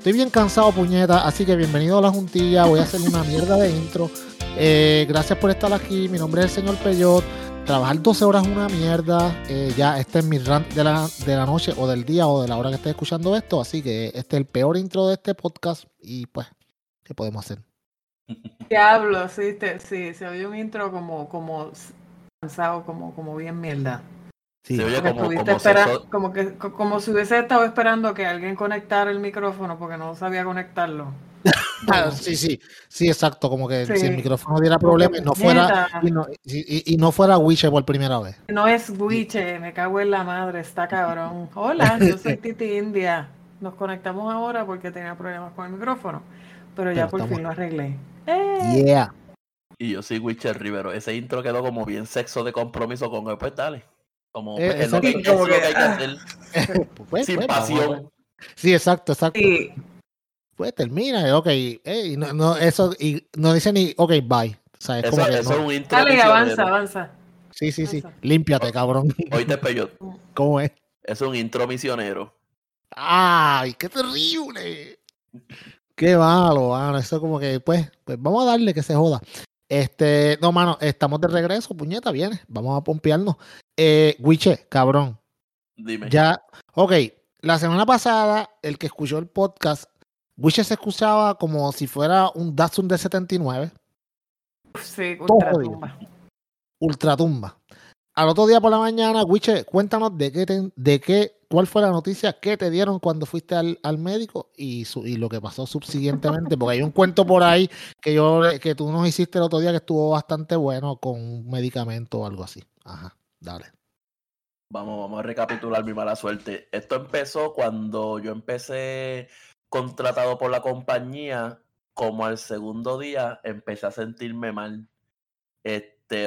Estoy bien cansado, puñeta, así que bienvenido a la juntilla. Voy a hacer una mierda de intro. Eh, gracias por estar aquí. Mi nombre es el señor Peyot. Trabajar 12 horas es una mierda. Eh, ya este es mi rant de la, de la noche o del día o de la hora que estés escuchando esto. Así que este es el peor intro de este podcast. Y pues, ¿qué podemos hacer? Diablo, sí, te- sí, se oye un intro como, como cansado, como, como bien mierda. Sí. Se oye Porque como, que co- como si hubiese estado esperando que alguien conectara el micrófono porque no sabía conectarlo. Ah, sí, sí, sí, exacto. Como que Sí. si el micrófono diera problemas y no fuera, y no, y, y- y no fuera Wiche por primera vez. No es Wiche, me cago en la madre, está cabrón. Hola, yo soy Titi India. Nos conectamos ahora porque tenía problemas con el micrófono, pero ya Pero por estamos- fin lo arreglé. ¡Eh! Yeah. Y yo soy Witcher Rivero. Ese intro quedó como bien sexo de compromiso con pues dale. Como Eh, pues, es lo que, exacto. es Como lo que que- hay que hacer. Pues, sin pues, pasión. Sí, exacto, exacto. Sí, Pues termina, y ok. eh, y no, no, eso, y no dice ni, ok, bye. O sea, es Eso, como que eso no. es un intro. dale, avanza, avanza. Sí, sí, sí. Límpiate, cabrón. Oíste, Peyot. ¿Cómo es? Es un intro misionero. ¡Ay, qué terrible! Qué malo, mano. Eso como que, pues, pues vamos a darle que se joda. Este, no, mano, estamos de regreso, puñeta, viene. Vamos a pompearnos. Eh, Wiche, cabrón. Dime. Ya, ok. La semana pasada, el que escuchó el podcast, Wiche se escuchaba como si fuera un Datsun de 79. Sí, ultratumba. ultratumba. Al otro día por la mañana, Wiche, cuéntanos de qué, te- de qué, cuál fue la noticia que te dieron cuando fuiste al, al médico y, su- y lo que pasó subsiguientemente, porque hay un cuento por ahí que yo que tú nos hiciste el otro día que estuvo bastante bueno con un medicamento o algo así. Ajá, dale. Vamos, vamos a recapitular mi mala suerte. Esto empezó cuando yo empecé contratado por la compañía. Como al segundo día empecé a sentirme mal.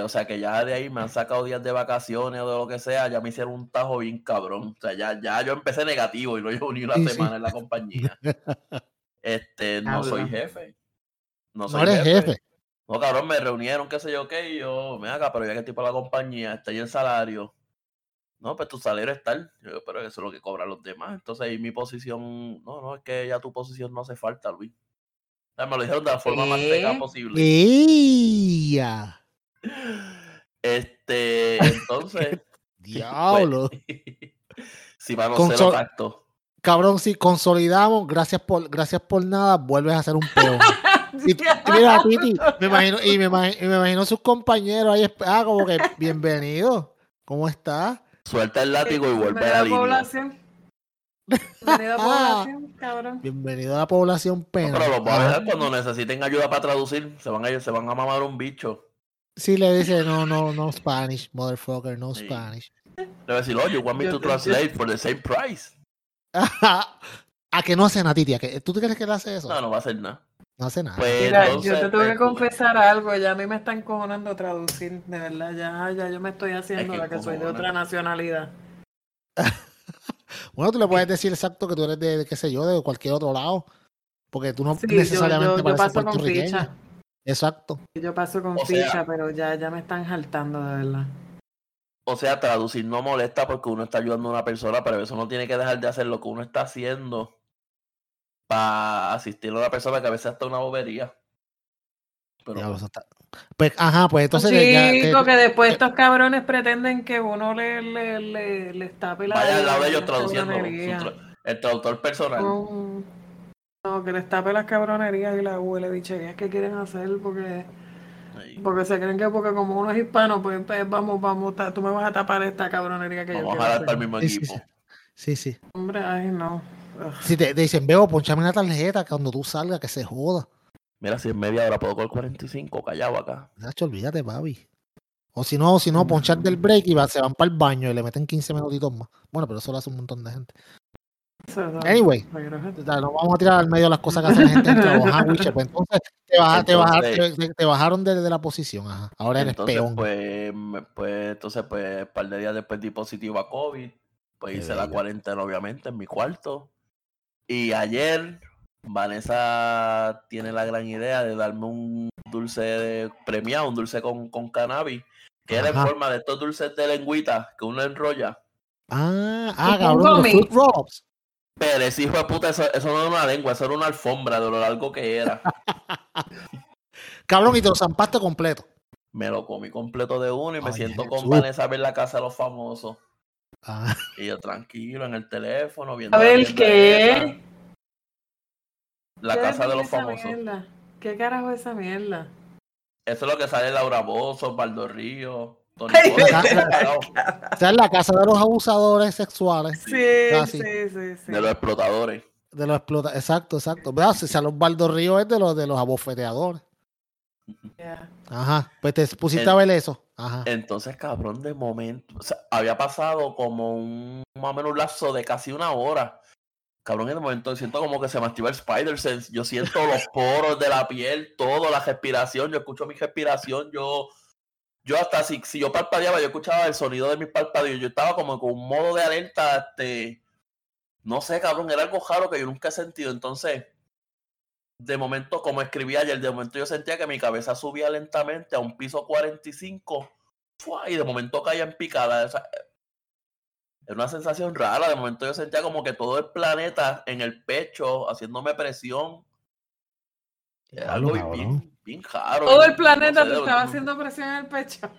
O sea que ya de ahí me han sacado días de vacaciones o de lo que sea, ya me hicieron un tajo bien cabrón. O sea, ya, ya yo empecé negativo y no llevo ni una Sí, sí. semana en la compañía. Este, no soy jefe. No No soy eres jefe. No, cabrón, me reunieron, qué sé yo qué, y yo, me haga, pero ya que para la compañía, está ahí el salario. No, pues tu salario es tal. Yo, pero eso es lo que cobran los demás. Entonces ahí mi posición, no, no, es que ya tu posición no hace falta, Luis. O sea, me lo dijeron de la forma más ¿Qué? posible. ¡Ea! Este, entonces. Diablo. si van a Con ser sol- tacto. Cabrón, si consolidamos, gracias por, gracias por nada, vuelves a ser un peón. Y, y mira, Titi, me imagino, y me imagino, y me imagino sus compañeros ahí, ah, como que, bienvenido, ¿cómo estás? Suelta el látigo y vuelve a la línea. población. Bienvenida población, cabrón. Bienvenido a la población No, pena. pero los voy a dejar cuando necesiten ayuda para traducir. Se van a, se van a mamar un bicho. Sí, le dice, no, no, no Spanish, motherfucker, no Sí. Spanish. Le voy a decir, you want me Yo- to yo- translate for the same price. a que no hace nada, Titi, ¿a que, ¿tú te crees que él hace eso? No, no va a hacer nada. No hace nada. Pues Mira, entonces, yo te tengo que pues, confesar algo, ya a mí me están cojonando traducir, de verdad, ya, ya yo me estoy haciendo que la que soy de otra nacionalidad. Bueno, tú le puedes decir exacto que tú eres de, de, qué sé yo, de cualquier otro lado. Porque tú no Sí, yo, necesariamente yo, yo pareces paso con ficha, Exacto. yo paso con O sea- ficha, pero ya, ya me están jaltando, de verdad. O sea, traducir no molesta porque uno está ayudando a una persona, pero eso no tiene que dejar de hacer lo que uno está haciendo para asistir a una persona que a veces hasta una bobería. Pero está- Pues, ajá, pues entonces ya te- Chico, que después estos cabrones pretenden que uno le, le, le, les tape la vaya al lado de ellos traduciendo. tra- el traductor personal. No, que les tape las cabronerías y las huele bicherías que quieren hacer porque, Ahí. porque se creen que porque como uno es hispano, pues, pues, vamos, vamos, ta- tú me vas a tapar esta cabronería que yo Vamos a quiero para el mismo Sí, sí, equipo. sí. Sí, sí. Hombre, ay, no. Ugh. Si te, te dicen, veo, ponchame una tarjeta cuando tú salgas, que se joda. Mira, si en media hora puedo con el 45, callado acá. Nacho, olvídate, papi. O si no, o si no, ponchar del break y va- se van para el baño y le meten 15 minutitos más. Bueno, pero eso lo hace un montón de gente. Anyway. No vamos a tirar al medio las cosas que hace la gente en trabajo. Ajá, Witcher, pues entonces te, baja- te, Entonces- te- te bajaron de, de la posición. Ajá. Ahora eres Entonces, peón. pues, pues, entonces, pues, un par de días después di positivo a COVID. Pues Qué hice la cuarentena, obviamente, en mi cuarto. Y ayer, Vanessa tiene la gran idea de darme un dulce de- premiado, un dulce con, con cannabis, que era en forma de estos dulces de lengüita que uno enrolla. Ah, ah, cabrón, fruit roll-ups. Pero ese hijo de puta, eso, eso no era una lengua, eso era una alfombra de lo largo que era. Cabrón, y te lo zampaste completo. Me lo comí completo de uno y me Ay, siento Jesús. con Vanessa a ver la casa de los famosos. Ah, Y yo tranquilo en el teléfono, viendo A la ver, ¿qué? La ¿Qué casa de es los esa famosos. mierda? ¿Qué carajo es esa mierda? Eso es lo que sale Laura Bozo, Baldo Río, Tony Ay, Bozo, vete a carajo, esa es la casa de los abusadores sexuales, Sí, casi. sí, sí, sí. de los explotadores. de los explota. Exacto, exacto. ¿Verdad? Si sale Osvaldo Río es de los de los abofeteadores. Ajá. Pues te pusiste a ver eso. Ajá. Entonces, cabrón, de momento, o sea, había pasado como un más o menos un lapso de casi una hora. Cabrón, en el momento siento como que se me activa el Spider Sense. Yo siento los poros de la piel, todo, la respiración. Yo escucho mi respiración. Yo, yo hasta si, si yo parpadeaba, yo escuchaba el sonido de mis parpadeos. Yo estaba como con un modo de alerta. Este, no sé, cabrón, era algo raro que yo nunca he sentido. Entonces, de momento, como escribí ayer, de momento yo sentía que mi cabeza subía lentamente a un piso 45 ¡fua! y de momento caía en picada. O era una sensación rara. De momento yo sentía como que todo el planeta en el pecho, haciéndome presión. Algo bien, bien. Todo el no planeta sé, te estaba haciendo presión en el pecho. o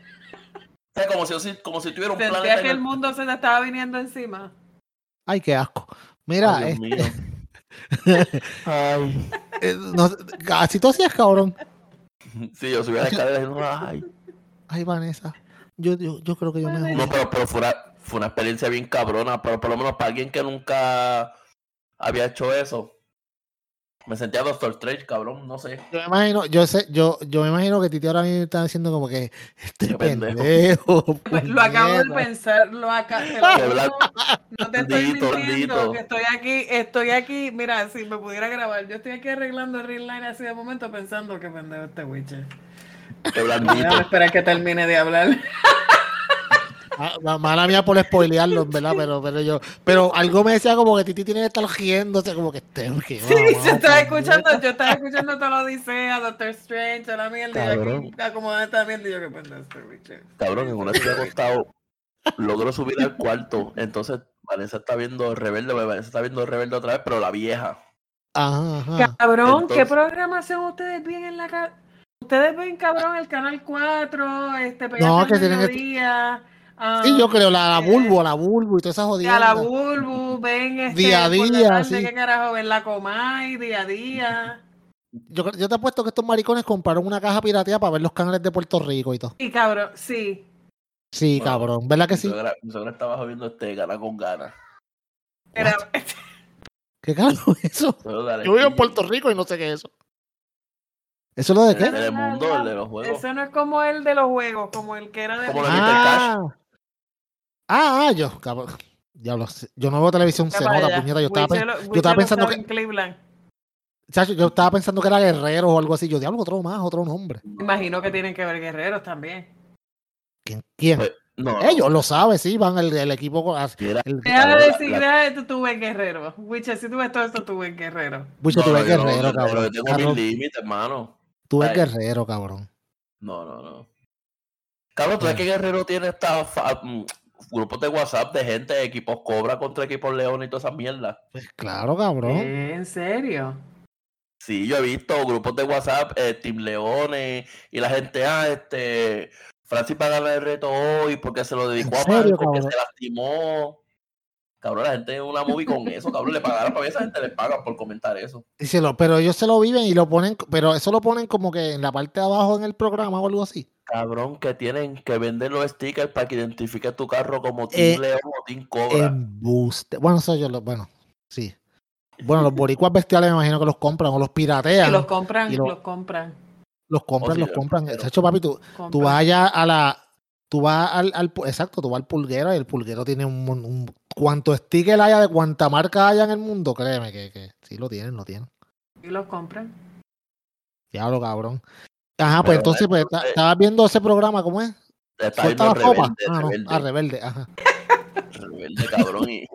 sea, como, si, como si tuviera un planeta Sentías en que el mundo se te estaba viniendo encima. Ay, qué asco. Mira, Ay, eh, Dios mío. Ay. eh, no- así tú hacías, cabrón. Sí, yo subí a la escalera y no, ay. Ay, Vanessa. Yo, yo, yo creo que yo me. No, pero, pero fue, una, fue una experiencia bien cabrona, pero por lo menos para alguien que nunca había hecho eso, me sentía Doctor Strange, cabrón, no sé. Yo me imagino, yo sé, yo, yo me imagino que Titi ahora mismo está diciendo como que este Qué pendejo. pendejo. Lo acabo de pensar, lo acabo No te estoy Dito, mintiendo, dito. que estoy aquí, estoy aquí, mira, si me pudiera grabar, yo estoy aquí arreglando el line así de momento pensando que pendejo este Witcher. qué blandito. Esperar que termine de hablar. Ah, ma- Mala mía por spoilearlo, en verdad, pero, pero yo, pero algo me decía como que Titi tiene que estar riéndose, como que este, que Sí, yo estaba escuchando, yo estaba escuchando toda la odisea, Doctor Strange, a la mierda, y yo Cabrón. aquí acomodada esta mierda, y yo que pendejo este Witcher. Cabrón, en una estoy acostado, logro subir al cuarto, entonces Vanessa está viendo Rebelde, Vanessa está viendo Rebelde otra vez, pero la vieja. Ajá, ajá. Cabrón, ¿qué Entonces- programación ustedes ven en la casa? Ustedes ven, cabrón, el canal 4, este, No, que tienen que- ah, Sí, yo creo, la, la bulbo, la bulbo y todas esas a jodidas. la Bulbu, ven este, Día a la día, tarde, sí. ¿qué carajo? Ven la Comay, día a día. Yo, yo te apuesto que estos maricones compraron una caja pirateada para ver los canales de Puerto Rico y todo. Y cabrón, sí. Sí, Bueno, cabrón, ¿verdad que Mi sí? suegra, mi estaba viendo este gana con gana. Era, ¿Qué carajo es eso? Yo vivo en Puerto Rico y no sé qué es eso. ¿Eso es lo de El qué? de mundo, el de los juegos. Ese no es como el de los juegos, como el que era de Como de Ah, ah, ah, yo, cabrón. Diablo, yo no veo televisión, se nota, puñeta. Yo estaba, Wichel- pen- yo estaba pensando que, en Cleveland. chacho, yo estaba pensando que era guerrero o algo así. Yo, diablo, otro más, otro nombre. Imagino que tienen que ver guerreros también. ¿Quién? quién? Pues, No, Ellos lo saben, sí, van el, el equipo. con- Mira, El, Deja de Cabrón, decir, la- deja de tú, tú ves guerrero. Wichel, si tú ves todo esto, tú ves guerrero. Bucho, no, tú no, ves no, guerrero, pero cabrón. yo tengo mis límites, hermano. Tú ves Ay. guerrero, cabrón. No, no, no. Cabrón, ¿tú sabes que Guerrero tiene esta grupos de WhatsApp de gente, equipos Cobra contra equipos León y todas esas mierdas? Pues claro, cabrón. ¿En serio? Sí, yo he visto grupos de WhatsApp, eh, Team Leones, y la gente, ah, este, Francis va a ganar el reto hoy porque se lo dedicó ¿En a Marco, porque se lastimó. Cabrón, la gente en una movie con eso, cabrón, le pagaron para esa gente les pagan por comentar eso. Y se lo, pero ellos se lo viven y lo ponen, pero eso lo ponen como que en la parte de abajo en el programa o algo así. Cabrón, que tienen que vender los stickers para que identifique tu carro como Team Eh, León o Team Cobra. Embuste. Bueno, eso yo lo, bueno, sí. Bueno, los boricuas bestiales me imagino que los compran o los piratean. Y los compran, y lo- los compran. Los compran, sí, los compran. pirateros. De hecho, papi, tú, tú vas allá a la. Tú vas al, al exacto, tú vas al pulguero y el pulguero tiene un, mon- un cuanto sticker haya de cuanta marca haya en el mundo, créeme que, que sí lo tienen, lo tienen. Y los compran. Diablo, cabrón. Ajá, pues Pero, entonces, pues, ta- estabas viendo ese programa, ¿cómo es? Está Suelta viendo la copa. rebelde, Ah, no, rebelde, a rebelde, ajá. rebelde, cabrón, y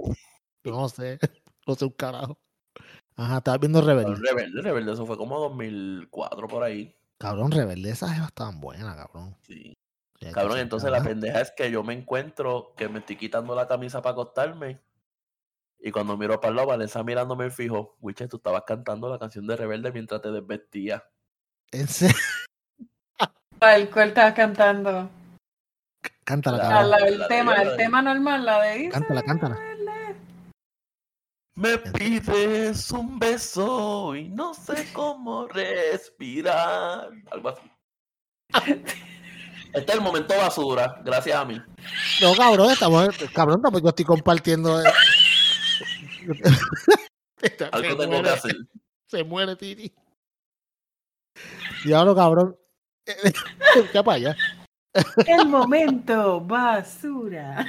Yo no sé, no sé un carajo. Ajá, estabas viendo rebelde. rebelde, rebelde, eso fue como 2004 por ahí. Cabrón, rebelde, esas jevas estaban buenas, cabrón. Sí. Cabrón, entonces la pendeja es que yo me encuentro que me estoy quitando la camisa para acostarme Y cuando miro para el lado, Vanessa mirándome fijo, Wiche, tú estabas cantando la canción de Rebelde mientras te desvestías. ¿En serio? ¿Cuál, cuál estabas cantando? Cántala, La- Ah, cabrón. la- la el tema, el tema normal, la de Cántala, cántala. Me pides un beso y no sé cómo respirar. Algo así. Este es el momento basura, gracias a mí. No, cabrón, estamos, cabrón, pues yo estoy compartiendo. eh. se, Algo tengo que muere, hacer. se muere Titi. Diablo, cabrón. ¿Qué para allá? El momento basura.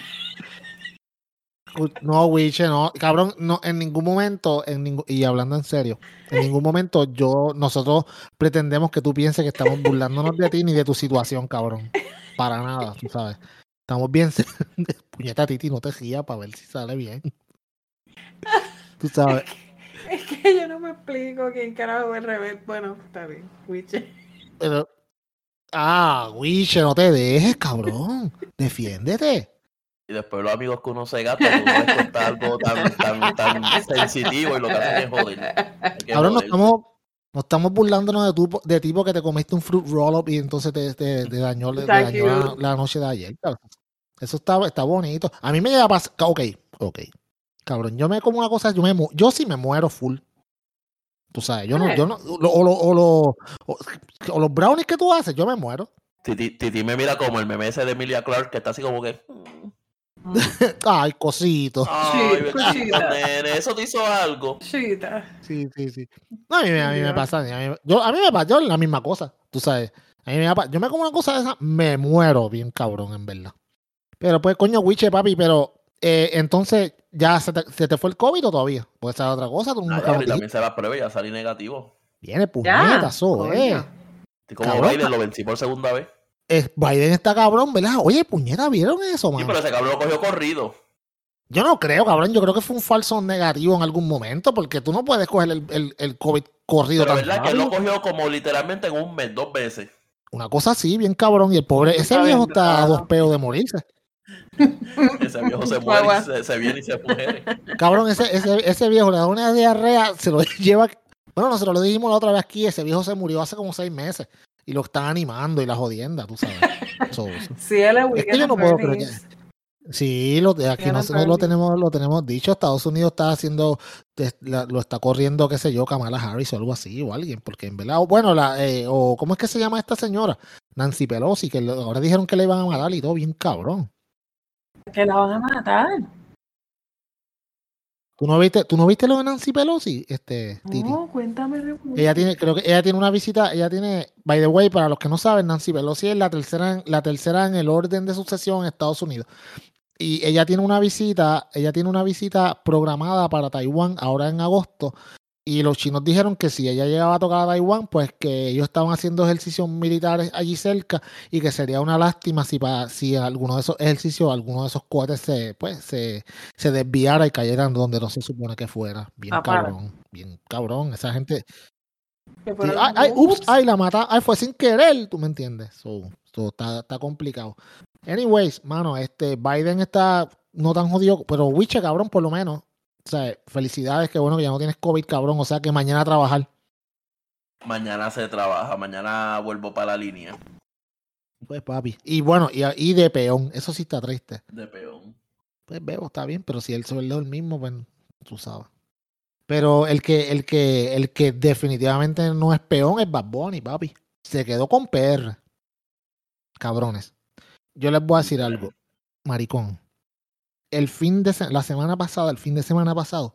No, Wiche, no, cabrón, no, en ningún momento, en ningún, y hablando en serio, en ningún momento yo, nosotros pretendemos que tú pienses que estamos burlándonos de ti ni de tu situación, cabrón. Para nada, tú sabes. Estamos bien, puñeta Titi, no te rías para ver si sale bien. Tú sabes. Es que yo no me explico quién carajo es rebelde. Bueno, está bien, Wiche. Pero, ah, Wiche, no te dejes, cabrón. Defiéndete. Y después los amigos que uno se gasta, tú no les algo tan, tan, tan sensitivo y lo que hacen es joder. Que Ahora nos joder. estamos, nos estamos burlándonos de, tu, de ti porque te comiste un fruit roll up y entonces te, te- te dañó, te Thank dañó la, noche de ayer. Eso está, está bonito. A mí me llega a pasar. Ok, ok. Cabrón, yo me como una cosa, yo me mu- yo sí me muero full. Tú sabes, yo no, Eh. yo no, lo- o, lo- o, lo- o- o los brownies que tú haces, yo me muero. Titi, Titi me mira como el meme ese de Emilia Clark que está así como que. "Mm, Ay, cosito. Ay, ¿verdad, cosita. nene? Eso te hizo algo. Chita. Sí, sí, sí. No, a mí, me- a mí me pasa. A mí, yo, a mí me pasa yo la misma cosa. Tú sabes. A mí me pasa. Yo me como una cosa de esa, me muero bien cabrón, en verdad. Pero pues, coño, Wiche, papi, pero eh, entonces, ¿ya se te, se te fue el COVID o todavía? Puede ser otra cosa. Tú nunca dijiste. también se la prueba y ya salí negativo. Viene, Ya. puñeta, eso, eh. como Cabrón. Biden, lo vencí por segunda vez. Es- Biden está cabrón, ¿verdad? Oye, puñeta, ¿vieron eso, Sí, man? pero ese cabrón lo cogió corrido. Yo no creo, cabrón. Yo creo que fue un falso negativo en algún momento, porque tú no puedes coger el, el, el COVID corrido Pero tan verdad que él lo rápido. cogió como literalmente en un mes, dos veces. Una cosa así, bien cabrón. Y el pobre, ese viejo está a dos peos de morirse. Ese viejo se muere, Guagua. y se, se viene y se muere. Cabrón, ese, ese, ese viejo le da una diarrea, se lo lleva. Bueno, nosotros lo dijimos la otra vez aquí, ese viejo se murió hace como seis meses. Y lo están animando y la jodienda, tú sabes. So, Si él es Es que yo no puedo creer. Sí, lo, aquí nosotros lo tenemos, lo tenemos dicho. Estados Unidos está haciendo, lo está corriendo, qué sé yo, Kamala Harris o algo así, o alguien, porque en verdad, o bueno, la, eh, o ¿cómo es que se llama esta señora? Nancy Pelosi, que ahora dijeron que le iban a matar y todo bien cabrón. Que la van a matar. ¿Tú no viste, tú no viste lo de Nancy Pelosi, este, Titi? No, cuéntame. Ella tiene, creo que ella tiene una visita, ella tiene, by the way, para los que no saben, Nancy Pelosi es la tercera, la tercera en el orden de sucesión en Estados Unidos. Y ella tiene una visita, ella tiene una visita programada para Taiwán ahora en agosto. Y los chinos dijeron que si ella llegaba a tocar a Taiwán, pues que ellos estaban haciendo ejercicios militares allí cerca y que sería una lástima si para, si alguno de esos ejercicios, alguno de esos cohetes se, pues, se, se desviara y cayeran donde no se supone que fuera. Bien Ah, para. cabrón, bien cabrón. Esa gente, Sí, ay, ups, ay, la mata, ay, fue sin querer, tú me entiendes. So, so, está, está complicado. Anyways, mano, este Biden está no tan jodido, pero Wiche, cabrón, por lo menos. O sea, felicidades, que bueno que ya no tienes COVID, cabrón. O sea, que mañana a trabajar. Mañana se trabaja, mañana vuelvo para la línea Pues, papi. Y bueno, y, y de peón, eso sí está triste. de peón. Pues veo, está bien, pero si él se el mismo, pues tú sabes. Pero el que, el que, el que definitivamente no es peón es Bad Bunny, papi. Se quedó con PR. Cabrones. Yo les voy a decir algo, maricón. El fin de se- la semana pasada, el fin de semana pasado,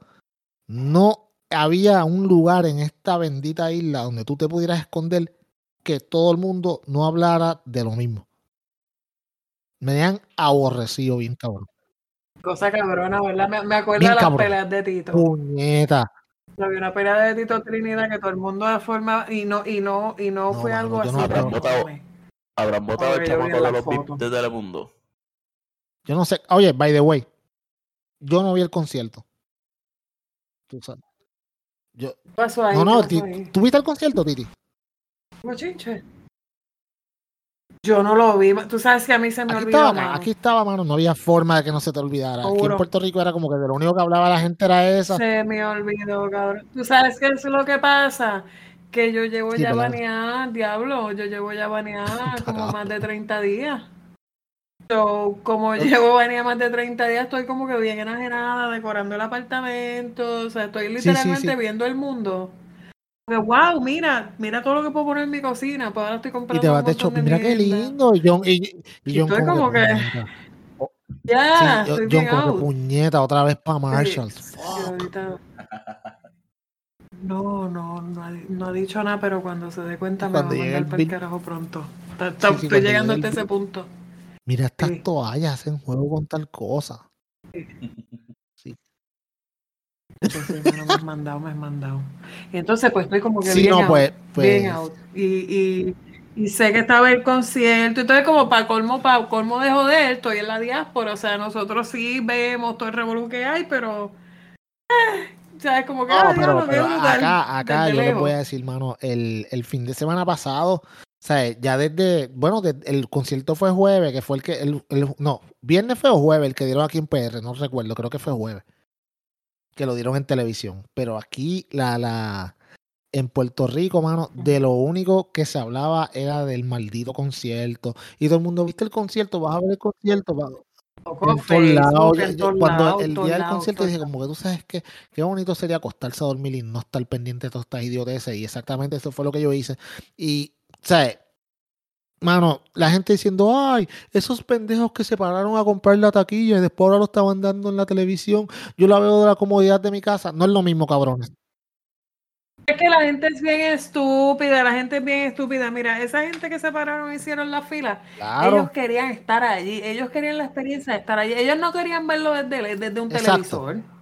no había un lugar en esta bendita isla donde tú te pudieras esconder que todo el mundo no hablara de lo mismo. Me han aborrecido bien, cabrón. Cosa cabrona, ¿verdad? Me, me acuerdo Bien de las cabrón. peleas de Tito. Puñeta. Había una pelea de Tito Trinidad que todo el mundo de forma y no y no y no, No, fue mano, algo así. no creo. enorme. Habrán votado el chamaco de los de Telemundo. Yo no sé. Oye, by the way, yo no vi el concierto. Tú sabes. Yo, ¿Qué pasó ahí? no, no. ¿tú viste el concierto, Titi? Bochinche. Yo no lo vi. Tú sabes que a mí se me Aquí olvidó. estaba, mano. aquí estaba, mano, no había forma de que no se te olvidara. Aquí en. Puerto Rico era como que de lo único que hablaba la gente era esa. Se me olvidó, cabrón. Tú sabes que eso es lo que pasa. Que yo llevo Sí, ya baneada, diablo. Yo llevo ya baneada como más de 30 días. So, como llevo baneada más de 30 días, estoy como que bien enajenada, decorando el apartamento. O sea, estoy sí, literalmente sí. viendo el mundo. Que, wow, mira, mira todo lo que puedo poner en mi cocina. Pues ahora estoy Y comprando te un vas de shopping, mira qué lindo. Y John, y, y Y John estoy como, que, puñeta. ya, Sí, yo- estoy John como puñeta otra vez para Sí, Marshalls. sí, ahorita- No, no, no ha, no ha dicho nada, pero cuando se dé cuenta Y me va a cuando mandar el para el carajo pronto. Está- está- Sí, sí, estoy cuando llegando hasta el ese punto. Mira estas Sí. toallas, hacen juego con tal cosa. Entonces, mano, me has mandado, me has mandado. Y entonces, pues estoy como que Sí, bien no, out, pues, bien pues, out. Y, y, y sé que estaba el concierto, entonces como para colmo, para colmo de joder, estoy en la diáspora, o sea, nosotros sí vemos todo el revolú que hay, pero, eh, o sea, es como que, No, pero, pero acá, acá yo les voy a decir, mano, el, el fin de semana pasado, o sea, ya desde, bueno, el concierto fue jueves, que fue el que, el, el- no, viernes fue o jueves, el que dieron aquí en PR, no recuerdo, creo que fue jueves, que lo dieron en televisión, pero aquí, la, la, en Puerto Rico, mano, de lo único que se hablaba era del maldito concierto, y todo el mundo, ¿viste el concierto? ¿Vas a ver el concierto? En todos lados. Cuando el día del concierto dije, como que tú sabes que qué bonito sería acostarse a dormir y no estar pendiente de todas estas idioteces. Y exactamente eso fue lo que yo hice. Y, sea, mano, la gente diciendo, ay, esos pendejos que se pararon a comprar la taquilla y después ahora lo estaban dando en la televisión. Yo la veo de la comodidad de mi casa. No es lo mismo, cabrones. Es que la gente es bien estúpida, la gente es bien estúpida. Mira, esa gente que se pararon y hicieron la fila, ellos querían estar allí, ellos querían la experiencia de estar allí. Ellos no querían verlo desde, desde un Exacto. televisor.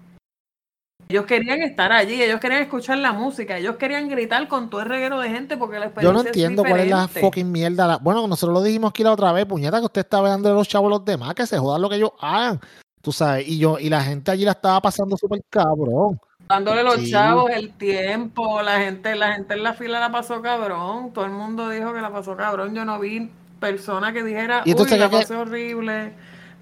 Ellos querían estar allí, ellos querían escuchar la música, ellos querían gritar con todo el reguero de gente porque la Yo experiencia no entiendo es cuál es la fucking mierda. la- Bueno, nosotros lo dijimos aquí la otra vez, puñeta, que usted está dando a los chavos a los demás, que se jodan lo que ellos hagan. Tú sabes, y yo, y la gente allí la estaba pasando súper cabrón. Dándole los Sí. chavos el tiempo, la gente, la gente en la fila la pasó cabrón, todo el mundo dijo que la pasó cabrón, yo no vi persona que dijera, Y uy, la pasé horrible.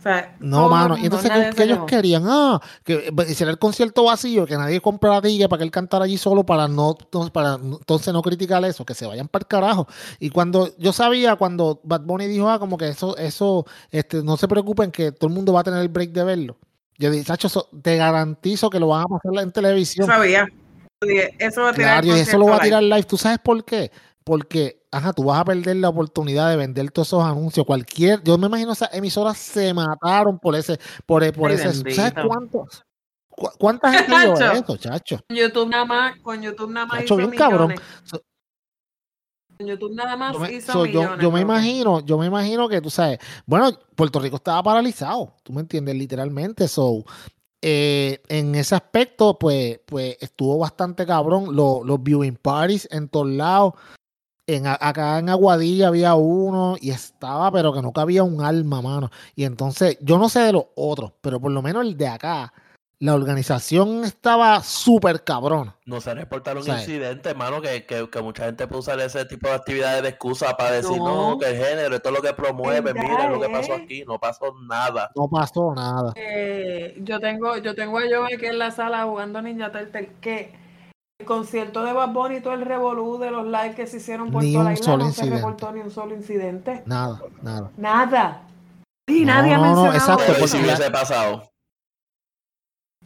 O sea, No, mano. Y entonces, ¿qué, qué ellos querían? Ah, que eh, hiciera el concierto vacío, que nadie comprara ticket para que él cantara allí solo para no, para entonces no criticar eso, que se vayan para el carajo. Y cuando yo sabía, cuando Bad Bunny dijo, ah, como que eso, eso, este, no se preocupen que todo el mundo va a tener el break de verlo. Yo dije, Sacho, eso- te garantizo que lo van a pasar en televisión. sabía. Dije, Eso va a tirar Claro, eso lo va a tirar live. ¿Tú sabes por qué? Porque, ajá, tú vas a perder la oportunidad de vender todos esos anuncios. Cualquier, yo me imagino esas emisoras se mataron por ese, por, por Ay, ese. ¿Tú ¿Sabes cuántos? cu- ¿Cuánta gente Chacho. eso, chacho? Con YouTube nada más, con YouTube nada más Chacho, hizo bien cabrón. So- Con YouTube nada más Yo me, hizo so, yo, millones. yo me imagino, yo me imagino que tú sabes, bueno, Puerto Rico estaba paralizado, tú me entiendes, literalmente. So, eh, en ese aspecto, pues, pues estuvo bastante cabrón. Lo- los viewing parties en todos lados. En, acá en Aguadilla había uno y estaba, pero que no cabía un alma, mano. Y entonces, yo no sé de los otros, pero por lo menos el de acá, la organización estaba súper cabrón. No se reportaron O sea, incidentes, hermano, que, que, que mucha gente puede usar ese tipo de actividades de excusa para decir, no, No. que el género, esto es lo que promueve, ¿Verdad, mira lo que pasó eh? aquí, no pasó nada. No pasó nada. Eh, yo tengo, yo tengo a Joe aquí en la sala jugando Ninja Turtle que el concierto de Bad Bunny y todo el revolú de los live que se hicieron por Ni toda la isla solo no se reportó ni un solo incidente. Nada, nada. Nada. Y No, nadie ha no, no, mencionado exacto, Pero ¿y eso. si hubiese pasado.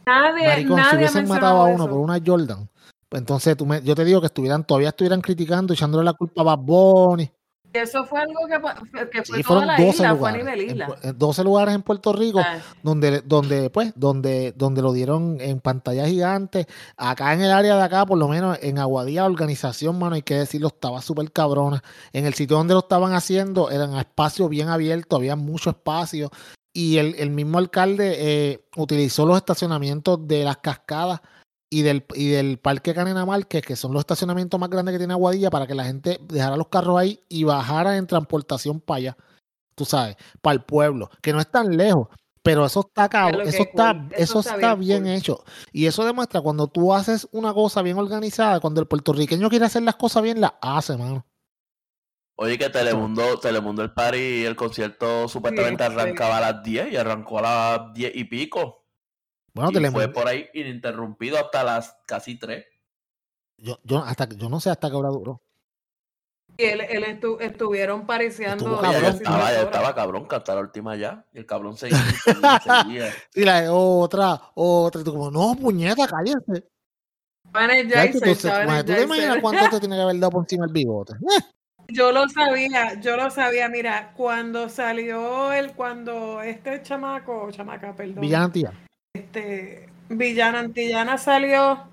Nadie, Maricón, si nadie ha hubiesen matado a uno eso. por una Jordan, pues entonces tú me- yo te digo que estuvieran, todavía estuvieran criticando, echándole la culpa a Bad Bunny. Eso fue algo que, que fue Sí, toda fueron la 12 isla, fue a lugares. nivel en isla. En 12 lugares en Puerto Rico Ah, donde, donde, pues, donde, donde lo dieron en pantalla gigante. Acá en el área de acá, por lo menos en Aguadilla, la organización, mano, hay que decirlo, estaba súper cabrona. En el sitio donde lo estaban haciendo, eran espacios bien abiertos, había mucho espacio. Y el, el mismo alcalde eh, utilizó los estacionamientos de las cascadas y del, y del Parque Canena Márquez, que son los estacionamientos más grandes que tiene Aguadilla, para que la gente dejara los carros ahí y bajara en transportación para allá. Tú sabes, para el pueblo, que no es tan lejos. Pero eso está cabrón, lo eso está, cool, eso eso está, está bien, bien cool. hecho. Y eso demuestra cuando tú haces una cosa bien organizada, cuando el puertorriqueño quiere hacer las cosas bien, las hace, mano. Oye, que Telemundo, Telemundo el party, el concierto supuestamente Sí, sí. arrancaba a las 10 y arrancó a las 10 y pico. Bueno, y fue por ahí ininterrumpido hasta las casi 3. Yo, yo, hasta, yo no sé hasta qué hora duró. Y él, él estu- estuvieron ya cabrón. estaba, ya estaba cabrón, cantar la última ya. Y el cabrón seguía, seguía. Y la otra, otra. Y tú como, no, puñeta, cállense. Ya, tú, Jaiser, tú- estaba en bueno, el ¿tú te imaginas cuánto te tiene que haber dado por encima el bigote? Eh, Yo lo sabía, yo lo sabía. Mira, cuando salió el, cuando este chamaco, chamaca, perdón. Villana tía. Este Villana Antillana salió,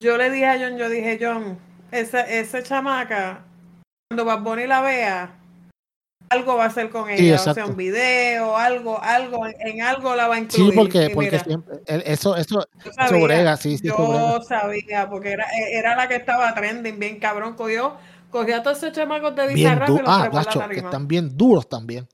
yo le dije a John, yo dije, John, esa, ese chamaca, cuando Bad Bunny la vea, algo va a hacer con ella, Sí, o sea, un video, algo, algo, en, algo la va a Sí, incluir. porque, Y porque mira, siempre, el- eso, eso, sabía, brega, sí, sí, yo sabía, porque era, era la que estaba trending, bien cabrón, cogió, cogió a todos esos chamacos de Bizarrap y los ah, gacho, que están bien duros también.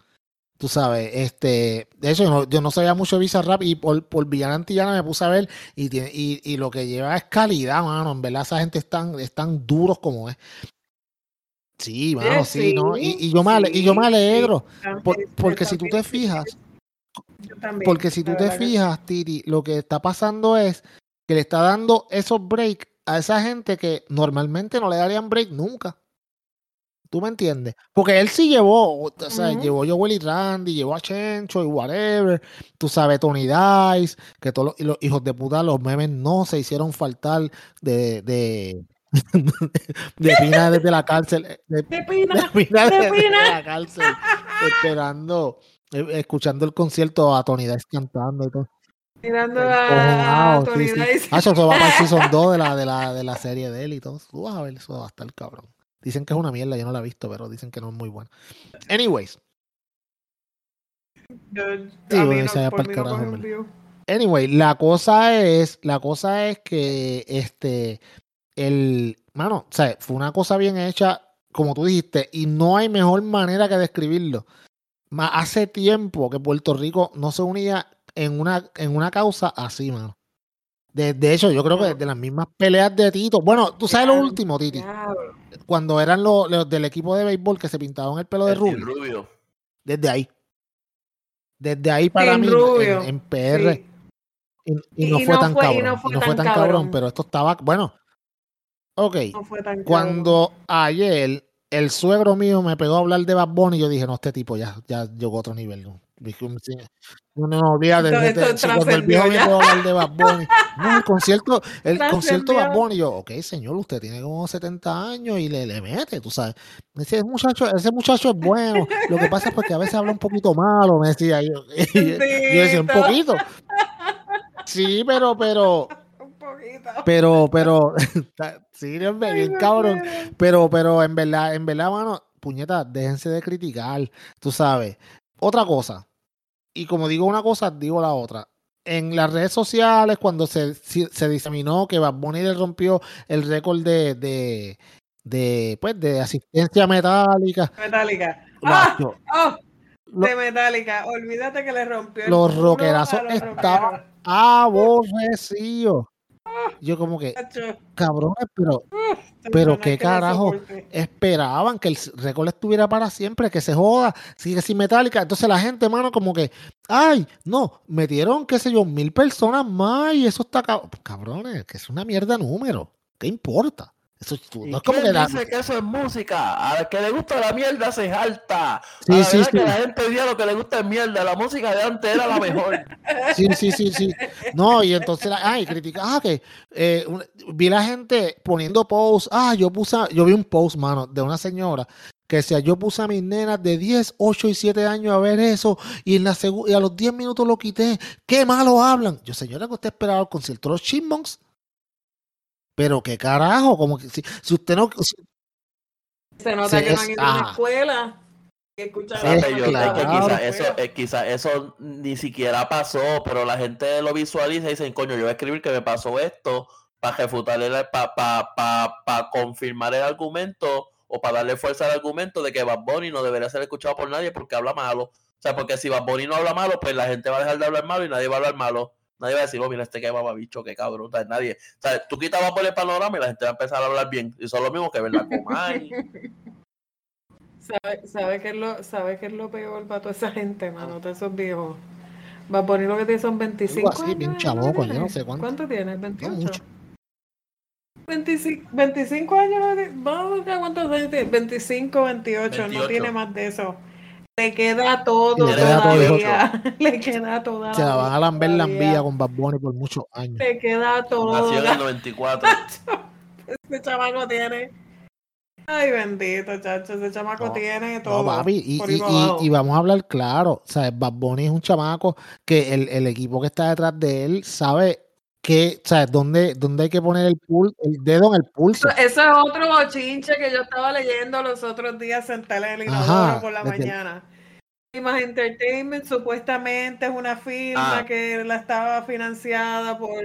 Tú sabes, este, de hecho, yo no, yo no sabía mucho de Bizarrap y por, por Villana Antillana me puse a ver y, tiene, y, y lo que lleva es calidad, mano. En verdad, esa gente están, están duros como es. Sí, mano, sí, ¿no? Y, y yo me, y yo me alegro, por- porque si tú te fijas, también, porque si tú te fijas, Titi, lo que está pasando es que le está dando esos breaks a esa gente que normalmente no le darían break nunca. ¿Tú me entiendes? Porque él sí llevó, o sea, llevó a Joel y Randy, llevó a Chencho y whatever. Tú sabes, Tony Dice, que todos los, y los hijos de puta, los memes no se hicieron faltar de, de, de Pina desde la cárcel. eh, De, De pina, de Pina de desde la cárcel, esperando, eh, escuchando el concierto a Tony Dice cantando y todo. mirando a, Tony. Dice. Ah, eso va para el season 2 de la, de, la, de la serie de él y todo. Tú vas a ver, eso va a estar cabrón. Dicen que es una mierda, yo no la he visto, pero dicen que no es muy buena. Anyways, Yo, Sí, no, por no anyway, la cosa es, la cosa es que este, el, mano, o sea, fue una cosa bien hecha, como tú dijiste, y no hay mejor manera que describirlo. Hace tiempo que Puerto Rico no se unía en una, en una causa así, mano. De, de hecho, yo creo que de las mismas peleas de Tito. Bueno, tú sabes lo último, Titi. Cuando eran los, los del equipo de béisbol que se pintaban el pelo de rubio. Rubio. Desde ahí. Desde ahí para mí, Rubio, en, en PR. Sí. Y, y Y- no y fue no tan fue- y cabrón. no fue y no fue tan tan cabrón, cabrón. pero esto estaba. Bueno. Ok. No fue tan Cuando ayer el suegro mío me pegó a hablar de Bad Bunny, yo dije, no, este tipo ya, ya llegó a otro nivel. No, no, no, olvídate. Este- sí, cuando el viejo pegó a hablar de Bad Bunny. No, el concierto, el concierto Bad. Bunny, yo, ok, señor, usted tiene como 70 años y le, le mete, tú sabes. Ese muchacho, ese muchacho es bueno. Lo que pasa es pues que a veces habla un poquito malo, me decía yo. Yo decía, un poquito. Sí, pero, pero, pero, pero, sí, bien me cabrón. Pero, pero en verdad, en verdad, mano, puñeta, déjense de criticar, tú sabes. Otra cosa, y como digo una cosa, digo la otra. En las redes sociales, cuando se, se, se diseminó que Bad Bunny le rompió el récord de, de, de, pues, de asistencia metálica, Metallica. ¡Ah! ¡Oh! De Metallica. Olvídate que le rompió el los rockerazos estaban aborrecidos. Yo como que, cabrones, pero chacho, Pero qué carajo. esperaban que el récord estuviera para siempre, que se joda, sigue sin metálica. Entonces la gente, mano, como que, ay, no, metieron, qué sé yo, mil personas más y eso está cab- cabrones, que es una mierda número. ¿Qué importa? Eso tú- ¿Y no es como que la- dice que eso es música? Al que le gusta la mierda se jalta. Sí, la sí, verdad que sí. la gente día lo que le gusta es mierda. La música de antes era la mejor. Sí, sí, sí, sí. No, y entonces, ay, critica, ah, que eh, vi la gente poniendo posts, ah, yo puse, yo vi un post, mano, de una señora que decía, yo puse a mis nenas de 10, 8 y 7 años a ver eso y, en la y a los 10 minutos lo quité, qué malo hablan. Yo, señora, que usted esperaba el concierto de los Chipmunks. Pero qué carajo, como que si, si usted no, si- Se nota Sí, que no es- han ido a una escuela. Quizás eso, es quizás eso ni siquiera pasó, pero la gente lo visualiza y dicen, coño, yo voy a escribir que me pasó esto para refutar el, para pa, pa, pa confirmar el argumento o para darle fuerza al argumento de que Bad Bunny no debería ser escuchado por nadie porque habla malo. O sea, porque si Bad Bunny no habla malo, pues la gente va a dejar de hablar malo y nadie va a hablar malo. Nadie va a decir, oh, mira este que bicho, qué cabrón. O sea, nadie. O sea, tú quitas Bad Bunny el panorama y la gente va a empezar a hablar bien. Y son lo mismo que ver la Comay. ¿Sabe, sabe, qué es lo, ¿Sabe qué es lo peor para toda esa gente, mano? Todos esos viejos. Va a poner lo que tiene son 25 así, años. bien chamaco, ¿No yo no tiene? sé cuánto. ¿Cuánto tiene? No 28. mucho. 25, 25 años, no vamos a ver cuántos años tiene. 25, 28, no 28. tiene más de eso. Le queda todo Le queda todo, todavía. Le queda toda Se la van a lamber la envía con Bad Bunny por muchos años. Le queda todo. Nació en el 94. Ese chamaco tiene. Ay, bendito, chacho. Ese chamaco No, tiene todo. No, papi, y, vamos a hablar claro. ¿sabes? Bad Bunny es un chamaco que el, el equipo que está detrás de él sabe que, ¿sabes? Dónde, dónde hay que poner el, pul el dedo en el pulso. Eso, eso es otro bochinche que yo estaba leyendo los otros días sentada en el inodoro por la desde mañana. Imagen Entertainment supuestamente es una firma Ah. que la estaba financiada por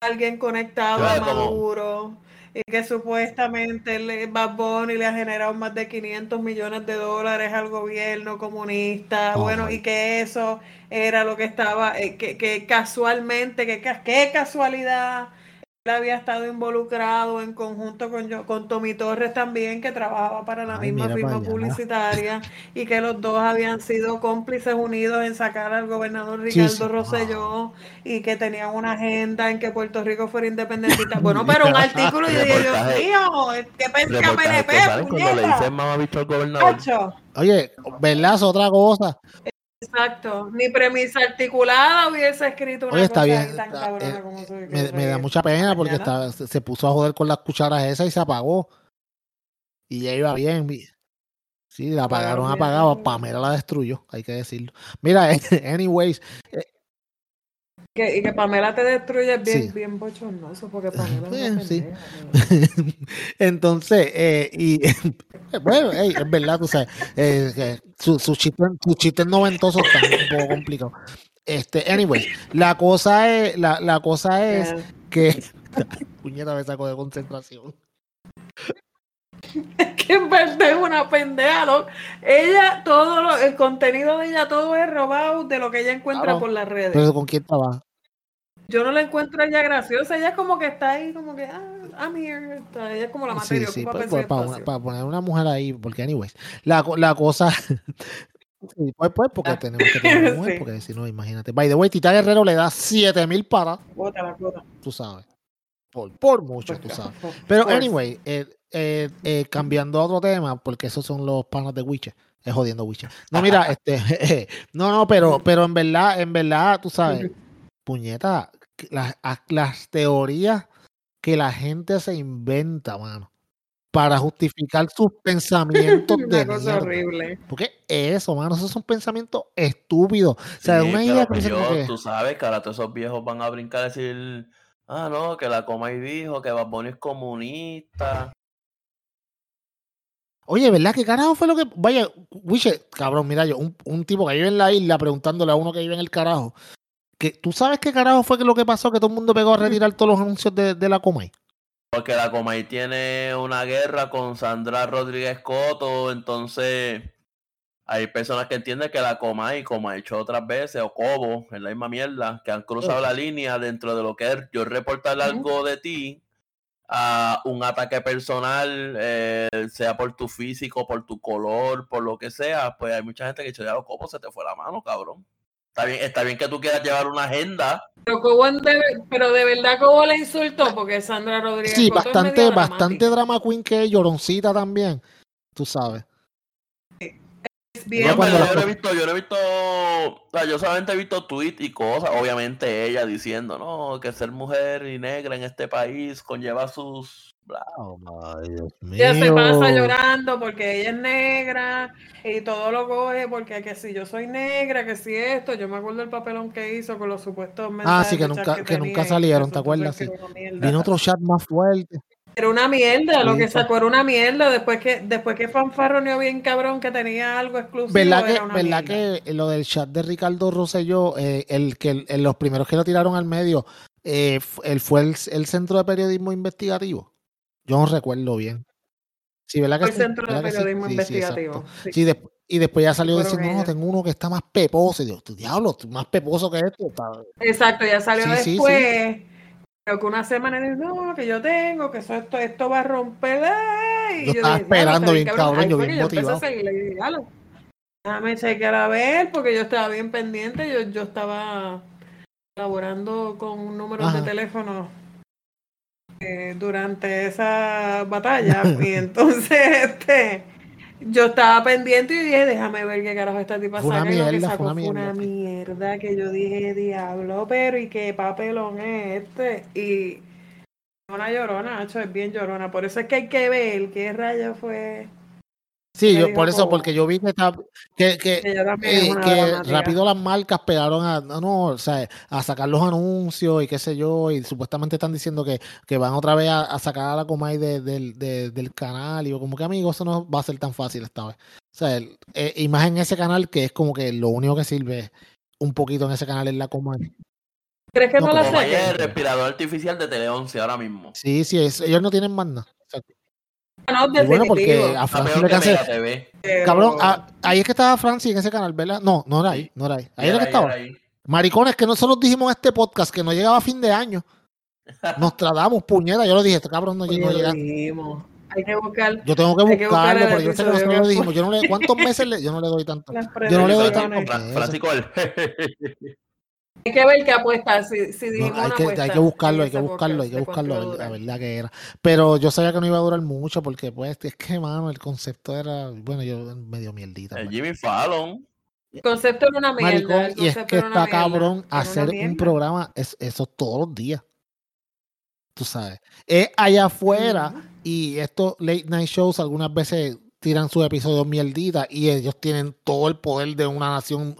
alguien conectado Yo a era como- Maduro y que supuestamente le, Bad Bunny le ha generado más de 500 millones de dólares al gobierno comunista. Oh, bueno, y que eso era lo que estaba, eh, que, que casualmente, que qué casualidad, había estado involucrado en conjunto con, yo, con Tommy Torres también, que trabajaba para la Ay, misma firma publicitaria, y que los dos habían sido cómplices unidos en sacar al gobernador Ricardo sí. Rosselló, y que tenían una agenda en que Puerto Rico fuera independentista. Bueno, pero un artículo, yo dije, Dios mío, ¿qué pensé a Reportajes que PNP, salen cuando le puñeta? dicen mamá visto al gobernador. Cacho. Oye, ¿verdad? Otra cosa. Exacto, ni premisa articulada hubiese escrito una Oye, está cosa bien, ahí tan está- cabrona eh, como Me, me da mucha pena porque estaba- se, se puso a joder con las cucharas esas y se apagó. Y ya iba bien. Sí, la apagaron bien. apagada. Pamela la destruyó, hay que decirlo. Mira, anyways, Que, y que Pamela te destruye es bien, Sí. bien bochornoso, porque Pamela es Eh, una sí. pendeja, ¿no? Entonces, eh, y bueno, ey, es verdad, tú sabes, eh, que su- chistes sus chistes noventosos están un poco complicados. Este, anyway, la cosa es, la, la cosa es Eh, que puñeta me sacó de concentración. que en verdad es una pendeja, ¿no? Ella, todo lo- el contenido de ella, todo es robado de lo que ella encuentra Claro. por las redes. Pero con quién trabaja. Yo no la encuentro a ella graciosa, ella es como que está ahí, como que, ah, I'm here. Está- Ella es como la Sí, materia, sí, ocupa pues, pues, para, poner una mujer ahí, porque anyways, la, la cosa, sí, pues, pues, porque Ah. tenemos que tener una mujer, Sí. porque si no, imagínate. By the way, Tita Guerrero le da 7000 para, Bota la cuota. tú sabes, por, por mucho, tú sabes. Pero anyway, eh, eh, eh, cambiando a otro tema, porque esos son los panos de Witcher. Es jodiendo Witcher. No, mira, este, no, no, pero, pero en verdad, en verdad, tú sabes, puñeta, las, las teorías que la gente se inventa, mano, para justificar sus pensamientos de Una cosa mierda. horrible. Porque eso, mano, esos son pensamientos estúpidos. O sea, Sí, una idea que yo, que- tú sabes que ahora todos esos viejos van a brincar a decir, ah, no, que la coma y dijo que Bad Bunny es comunista. Oye, ¿verdad? ¿Qué carajo fue lo que.? Vaya, Wiche, cabrón, mira yo, un, un tipo que vive en la isla preguntándole a uno que vive en el carajo. Que, ¿Tú sabes qué carajo fue que lo que pasó? Que todo el mundo pegó a retirar todos los anuncios de, de la Comay. Porque la Comay tiene una guerra con Sandra Rodríguez Coto, entonces hay personas que entienden que la Comay, como ha hecho otras veces, o Cobo, es la misma mierda, que han cruzado la línea dentro de lo que es yo reportar algo de ti a un ataque personal, eh, sea por tu físico, por tu color, por lo que sea, pues hay mucha gente que dice, ya lo Cobo se te fue la mano, cabrón. Está bien, está bien que tú quieras llevar una agenda, Pero, de, pero de verdad Cobo la insultó porque Sandra Rodríguez Sí, bastante, bastante drama queen que es, lloroncita también. Tú sabes. Bien No, cuando yo no he visto, yo no he visto, o sea, yo solamente he visto tweets y cosas, obviamente ella diciendo, no, que ser mujer y negra en este país conlleva sus... bla". Ay, Dios Ella se pasa llorando porque ella es negra y todo lo coge porque que si yo soy negra, que si esto, yo me acuerdo del papelón que hizo con los supuestos Ah, sí, que nunca, que tenía nunca salieron, ¿te acuerdas? que Sí. Vino otro chat más fuerte. Era una mierda, lo que sacó era una mierda después que después que fanfarroneó bien cabrón que tenía algo exclusivo. ¿Verdad que, verdad mierda. que lo del chat de Ricardo Rosselló, eh, el que el- los primeros que lo tiraron al medio, eh, él fue el, el centro de periodismo investigativo? Yo no recuerdo bien. Sí, ¿verdad que Fue el sí? Centro de. Periodismo Sí, Investigativo. sí. Sí, y después ya salió diciendo, no, tengo uno que está más peposo. Y digo, tu diablo, más peposo que esto. Exacto, ya salió después. Que una semana dice, no, que yo tengo, que eso, esto, esto va a romper. Y Yo yo, estaba dije, "Diablo, esperando bien cabrón, yo bien a motivado. dije, "Diablo, Déjame chequear a ver, porque yo estaba bien pendiente. Yo, yo estaba laborando con un número Ajá. de teléfono eh, durante esa batalla. y entonces, este, yo estaba pendiente y dije, déjame ver qué carajo esta tipa Fue una saca. Y lo que mierda, fue sacó una fue una mierda. mierda que yo dije, diablo, pero ¿y qué papelón es este? Y una llorona, Nacho, es bien llorona. Por eso es que hay que ver qué rayo fue. Sí, yo, por eso, como- porque yo vi que, está- que, que, eh, que rápido las marcas pegaron a, no, no, o sea, a sacar los anuncios y qué sé yo, y supuestamente están diciendo que, que van otra vez a, a sacar a la Comay de- del- de- del canal, y yo como que amigo, eso no va a ser tan fácil esta vez. O sea, el- eh, y más en ese canal que es como que lo único que sirve un poquito en ese canal es la Comay. ¿Crees que No, no, la Como es el respirador artificial de Tele 11 ahora mismo. Sí, sí, es- ellos no tienen más nada. No, bueno, porque a Francis le pero- Cabrón, ah, ahí es que estaba Francis en ese canal, ¿verdad? No, no era ahí, no era ahí. Ahí era que estaba. era ahí. Maricones, que nosotros dijimos en este podcast que no llegaba a fin de año. Nos tratamos, puñeta. Yo lo dije, este cabrón no, Oye, no lo llega. dijimos. Hay que buscar Yo tengo que hay que buscar buscarlo, pero yo sé que nosotros lo dijimos. fue. Yo no le, ¿Cuántos meses le, yo no le doy tanto? Yo no le doy tanto. Fra- Francisco, Hay que ver qué apuesta. Si, si No, hay, una que, apuesta hay que buscarlo, hay que buscarlo, hay que buscarlo, la verdad que era. Pero yo sabía que no iba a durar mucho porque, pues, es que, mano, el concepto era, bueno, yo medio mierdita. el pues. Jimmy Fallon. El concepto era una mierda. Maricón, y es que está mierda, cabrón hacer un programa, es, eso todos los días. Tú sabes. Es allá afuera y estos late night shows algunas veces tiran sus episodios mierditas y ellos tienen todo el poder de una nación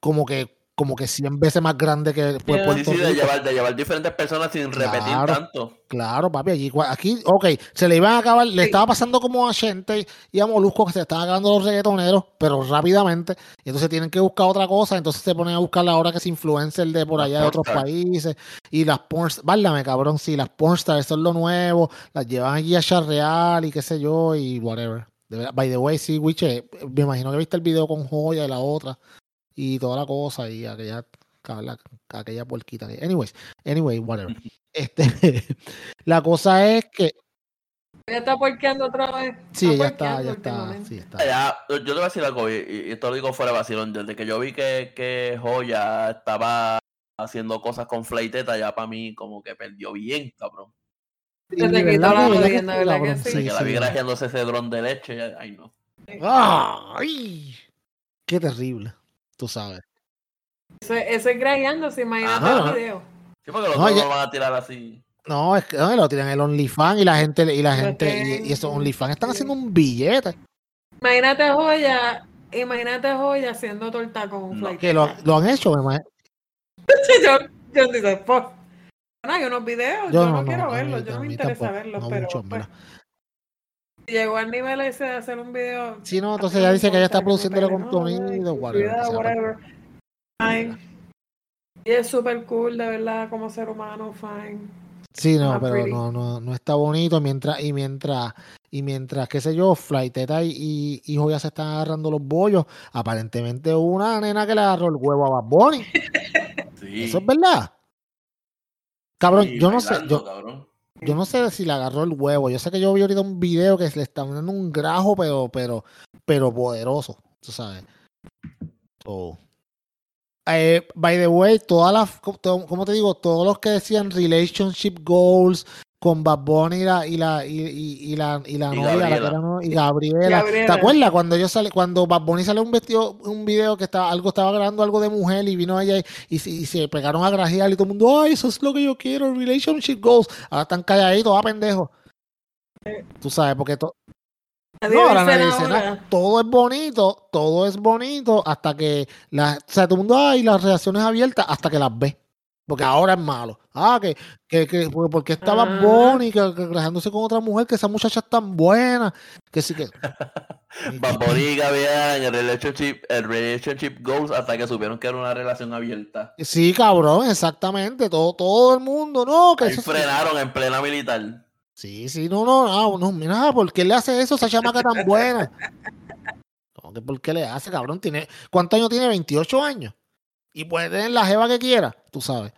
como que como que 100 veces más grande que pues, Yeah. Sí, Puerto sí, de Rico. llevar, de llevar diferentes personas sin repetir Claro. tanto. Claro, papi, allí, aquí, ok, se le iban a acabar, le Sí. estaba pasando como a Chente y a Molusco que se estaban acabando los reggaetoneros, pero rápidamente, y entonces tienen que buscar otra cosa, entonces se ponen a buscar la hora que es influencer de por allá de otros países, y las pornstars, válgame cabrón, sí, las pornstars son lo nuevo, las llevan allí a Charreal y qué sé yo, y whatever. De verdad, by the way, sí, Wiche, me imagino que viste el video con Joya y la otra, y toda la cosa, y aquella, la- aquella puerquita. que- Anyways, anyway, whatever. Este, la cosa es que Ella está porqueando otra vez. sí, porqueando está, ya está, últimamente. sí está. Ya, yo te voy a decir algo, y, y esto lo digo fuera de vacilón. Desde que yo vi que, que Joya estaba haciendo cosas con Fleiteta, ya para mí como que perdió bien, cabrón. Sí, Se te ¿verdad quitó la que- verdad que jodienda, sí, ¿verdad que cabrón? sí? Desde que la vi grajeándose ese dron de leche, ya- ay no. ¡Ay! Qué terrible, tú sabes. Eso, eso es grajeándose, imagínate Ajá. el video. Sí, porque los No, ya- lo van a tirar así. No, es que no, lo tiran el OnlyFans y la gente, y la gente, y, y esos OnlyFans están sí. haciendo un billete. Imagínate Joya, imagínate Joya haciendo torta con un No. flight. Que lo, lo han hecho, me imagino. yo, yo digo. No, hay unos videos, Yo yo, no, quiero verlos, yo no me interesa tampoco, verlos, no pero mucho, pues, llegó al nivel ese de hacer un video. Sí, no, entonces me dice que ella está no, contenido, whatever. Fine. Y es súper cool, de verdad, como ser humano, fine. Sí, no, pero no, no, no está bonito mientras, y mientras, y mientras, qué sé yo, Flighteta y, y, y Joya se están agarrando los bollos, aparentemente hubo una nena que le agarró el huevo a Bad Bunny. Sí. Eso es verdad. Cabrón, Sí, yo no sé, yo, cabrón. Yo no sé si le agarró el huevo. Yo sé que yo vi ahorita un video que le están dando un grajo, pero, pero, pero poderoso, tú sabes. So, eh, by the way, todas las, co- to- ¿cómo te digo? Todos los que decían relationship goals con Bad Bunny y la, y la, y, y- y la, y la Y novia, la que era no- y Gabriela. Gabriela. ¿Te acuerdas cuando yo sale, cuando Bad Bunny salió un vestido, un video que estaba, algo estaba grabando algo de mujer y vino ella y, y, se- y se pegaron a grajear y todo el mundo, ay, eso es lo que yo quiero, relationship goals. Ahora están calladitos, a pendejo. Tú sabes, porque to- Nadie no, ahora nadie dice nada. Todo es bonito, todo es bonito hasta que la, o sea, todo el mundo, ay, las relaciones abiertas hasta que las ve. Porque ahora es malo. Ah, que, que, que porque porque estaba Ajá. Bonnie, que, con otra mujer, que esa muchacha es tan buena, que sí que. Bad Bunny y en el relationship, el relationship goals hasta que supieron que era una relación abierta. Sí, cabrón, exactamente. Todo, todo el mundo, no, que Ahí eso sí. frenaron en plena militar. Sí, sí, no, no, no, no, mira, ¿por qué le hace eso a esa chamaca tan buena? ¿Cómo que por qué le hace, cabrón? Tiene, ¿Cuántos años tiene? 28 años. Y puede tener la jeva que quiera, tú sabes.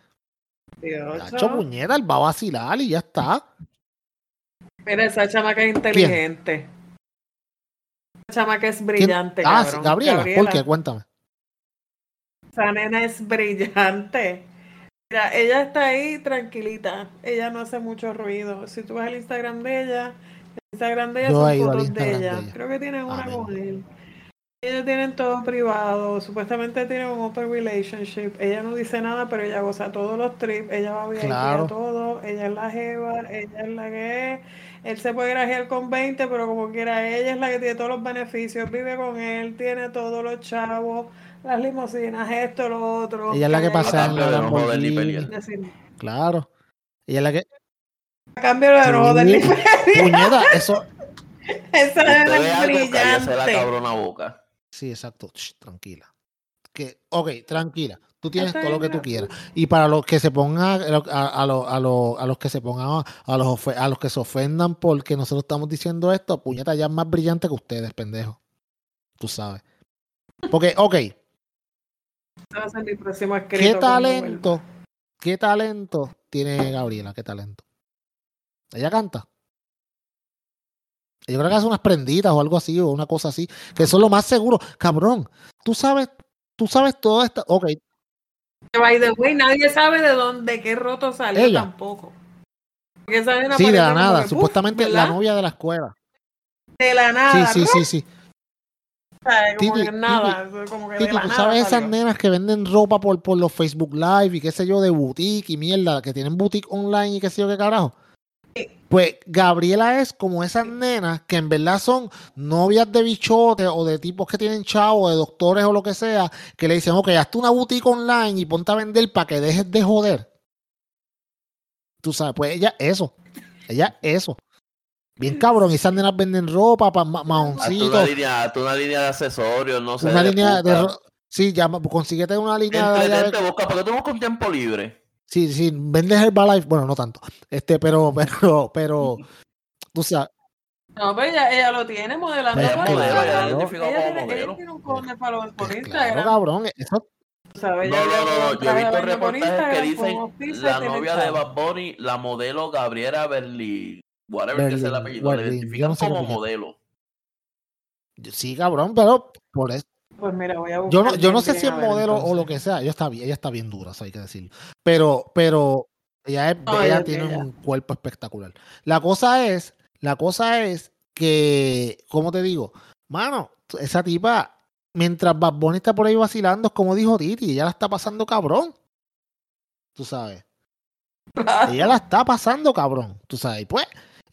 Cacho puñeta, él va a vacilar y ya está. Mira, esa chamaca es inteligente. Esa chamaca es brillante. Ah, cabrón. Gabriela, ¿por qué? Cuéntame. Esa nena es brillante. Mira, ella está ahí tranquilita. Ella no hace mucho ruido. Si tú vas al Instagram de ella, el Instagram de ella Yo son fotos de ella. de ella. Creo que tienen una Amén. con él. Ellos tienen todo privado. Supuestamente tienen un open relationship. Ella no dice nada, pero ella goza todos los trips. Ella va Claro. a todo. Ella es la jeva. Ella es la que es. Él se puede grajear con 20, pero como quiera, ella es la que tiene todos los beneficios. Vive con él, tiene todos los chavos, las limusinas, esto, lo otro. Ella es la que pasa A en cambio la Lamborghini. Claro. Ella es la que. A cambio de ni Sí. Puñeta, eso. Esa es la brillante. cabrona boca. Sí, exacto. Shh, tranquila. Que, ok, tranquila. Tú tienes todo lo que tú quieras. Y para los que se pongan, a, a, a los- a los- a los que se pongan, a los, a los que se ofendan porque nosotros estamos diciendo esto, puñeta, ya es más brillante que ustedes, pendejo. Tú sabes. Porque, ok. ¿qué talento, qué talento tiene Gabriela? ¿Qué talento? Ella canta. Yo creo que hace unas prenditas o algo así, o una cosa así, que es lo más seguro. Cabrón, tú sabes, tú sabes todo esto. Ok. By the way, nadie sabe de dónde, qué roto salió Ella. tampoco. Porque esa sí, de la nada. que, Supuestamente la novia de la escuela. De la Sí, nada. sí, sí, sí. ¿sabes? Como Titi, que nada. Como que de Titi, la tú nada sabes esas nenas que venden ropa por, por los Facebook Live y qué sé yo, de boutique y mierda, que tienen boutique online y qué sé yo qué carajo. Pues Gabriela es como esas nenas que en verdad son novias de bichotes o de tipos que tienen chavos, de doctores o lo que sea, que le dicen, ok, hazte una boutique online y ponte a vender para que dejes de joder. Tú sabes, pues ella eso. Ella eso. Bien cabrón, y esas nenas venden ropa para Hazte una línea, hazte una línea de accesorios, no sé. Una de línea de... puta. ro- Sí, ya, consíguete una línea de... Entretente, busca, porque tú buscas un tiempo libre. Sí, sí, vendes Herbalife, bueno, no tanto. Este, pero, pero, pero, tú sabes, No, pero ella, ella lo tiene modelando. Ella por es modelo, ella Ella ella modelo. tiene un cojón de followers por pues, Instagram. claro, cabrón, eso, ¿sabes? No, Ella no, no, no, Yo he visto reportajes que dicen la novia de. Bad Bunny, la modelo Gabriela Berlin, whatever que sea el apellido, le Berlin, yo identifican no sé como modelo. sí, cabrón, pero por eso, Pues mira, voy a buscar yo no, yo no sé si es ver, modelo o lo que sea, ella está bien, ella está bien dura, eso hay que decirlo, pero, pero, ella es No, bella, tiene bella. un cuerpo espectacular. La cosa es, la cosa es que, ¿cómo te digo? Mano, esa tipa, mientras Bad Bunny está por ahí vacilando, es como dijo Titi, ella la está pasando cabrón, tú sabes. ella la está pasando, cabrón. Tú sabes, y pues,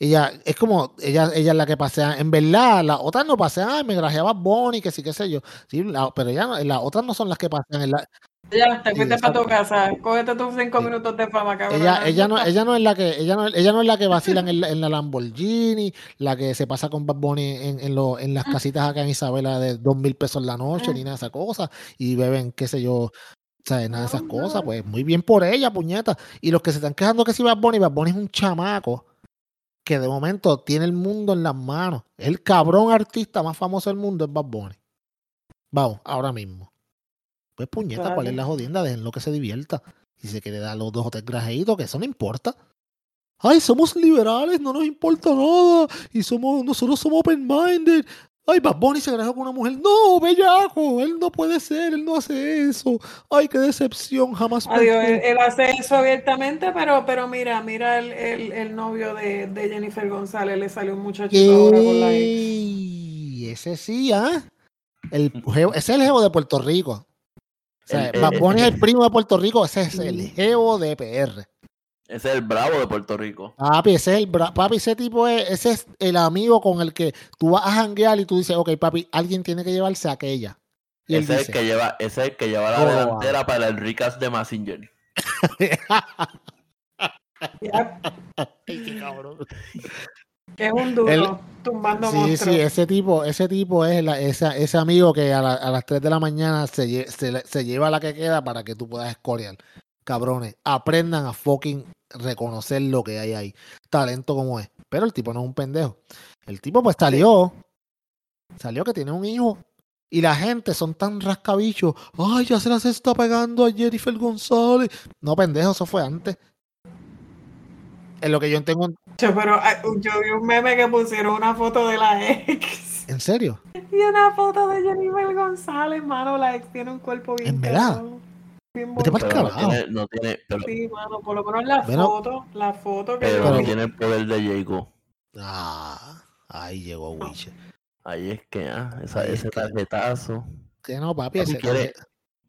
ella es como, ella, ella es la que pasea. En verdad, las otras no pasean, ay, me grajeaba Bonnie, que sí, qué sé yo. Sí, la- pero ella no- las otras no son las que pasean. en la- Ya, te Sí, para tu casa. Cógete tus cinco Sí. minutos de fama, cabrón. ella, ella no, ella no es la que, ella no, ella no es la que vacilan en la, en la Lamborghini, la que se pasa con Bad Bunny en, en, lo- en las casitas acá en Isabela de dos mil pesos la noche, ni nada de esa cosa, y beben, qué sé yo, ¿sabes? Nada de esas cosas, pues muy bien por ella, puñeta. Y los que se están quejando que si Bad Bunny, Bad Bunny es un chamaco que de momento tiene el mundo en las manos. El cabrón artista más famoso del mundo, es Bad Bunny. Vamos, ahora mismo. Pues puñeta, ¿cuál es la jodienda? Déjenlo que se divierta. Si se quiere dar los dos o tres grajeitos, que eso no importa. Ay, somos liberales, no nos importa nada. Y somos, nosotros somos open-minded. Ay, Bad Bunny se grajó con una mujer. No, bellaco, él no puede ser, él no hace eso. Ay, qué decepción, jamás. Adiós, él, hace eso abiertamente, pero, pero mira, mira el, el, el novio de, de Jennifer González, le salió un muchachito ahora con la ex. Ese sí, ¿ah? El ese es el jevo de Puerto Rico. O sea, El- Bad Bunny es el primo de Puerto Rico, ese es el jevo de PR. Ese es el bravo de Puerto Rico. Papi, ese es el bra- papi, ese tipo es, ese es el amigo con el que tú vas a janguear y tú dices, ok, papi, alguien tiene que llevarse a aquella. Y él Ese es, el que lleva, ese es el que lleva la Oh, wow. delantera para el Ricas de Massinger. Ya, Ay, qué cabrón. que es un duro, tumbando Sí, monstruos. sí, ese tipo, ese tipo es la- esa- ese amigo que a, la- a las 3 de la mañana se, lle- se, le- se lleva la que queda para que tú puedas escorear. Cabrones, aprendan a fucking reconocer lo que hay ahí. Talento como es. Pero el tipo no es un pendejo. El tipo pues salió. Salió que tiene un hijo. Y la gente son tan rascabichos. Ay, ya se las está pegando a Jennifer González. No, pendejo, eso fue antes. En lo que yo tengo. Pero yo vi un meme que pusieron una foto de la ex. ¿En serio? Y una foto de Jennifer González, mano. La ex tiene un cuerpo bien. ¿En verdad? Vete. Pero no tiene, no tiene, pero, Sí, mano, por lo menos la Bueno. foto, la foto que pero no tiene el poder de Jacob. Ah, ahí llegó Wiche. Ahí es que, ah, esa- Ahí es ese que- tarjetazo. Que no, papi, Papi, ese ¿quiere-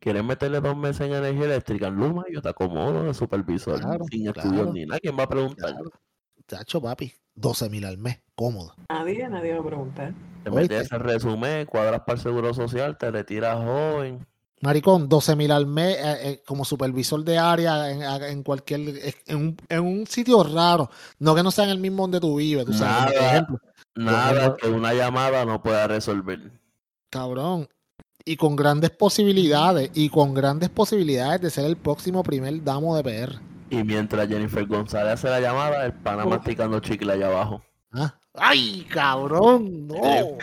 ¿Quieres meterle dos meses en energía eléctrica en Luma? Yo te acomodo de supervisor. Claro, sin claro. estudios ni nada. ¿Quién va a preguntar? Claro. Tacho, papi, 12 mil al mes, cómodo. Nadie, nadie va a preguntar. Te metes ese resumen, cuadras para el seguro social, te retiras joven. Maricón, 12 mil al mes eh, eh, como supervisor de área en, en cualquier, en un, en un sitio raro. No que no sea en el mismo donde tú vives, tú sabes. Nada. ejemplo, Nada que una llamada no pueda resolver. cabrón. Y con grandes posibilidades, y con grandes posibilidades de ser el próximo primer damo de PR. Y mientras Jennifer González hace la llamada, el pana masticando chicle allá abajo. ¿Ah? ¡Ay, cabrón! ¡No!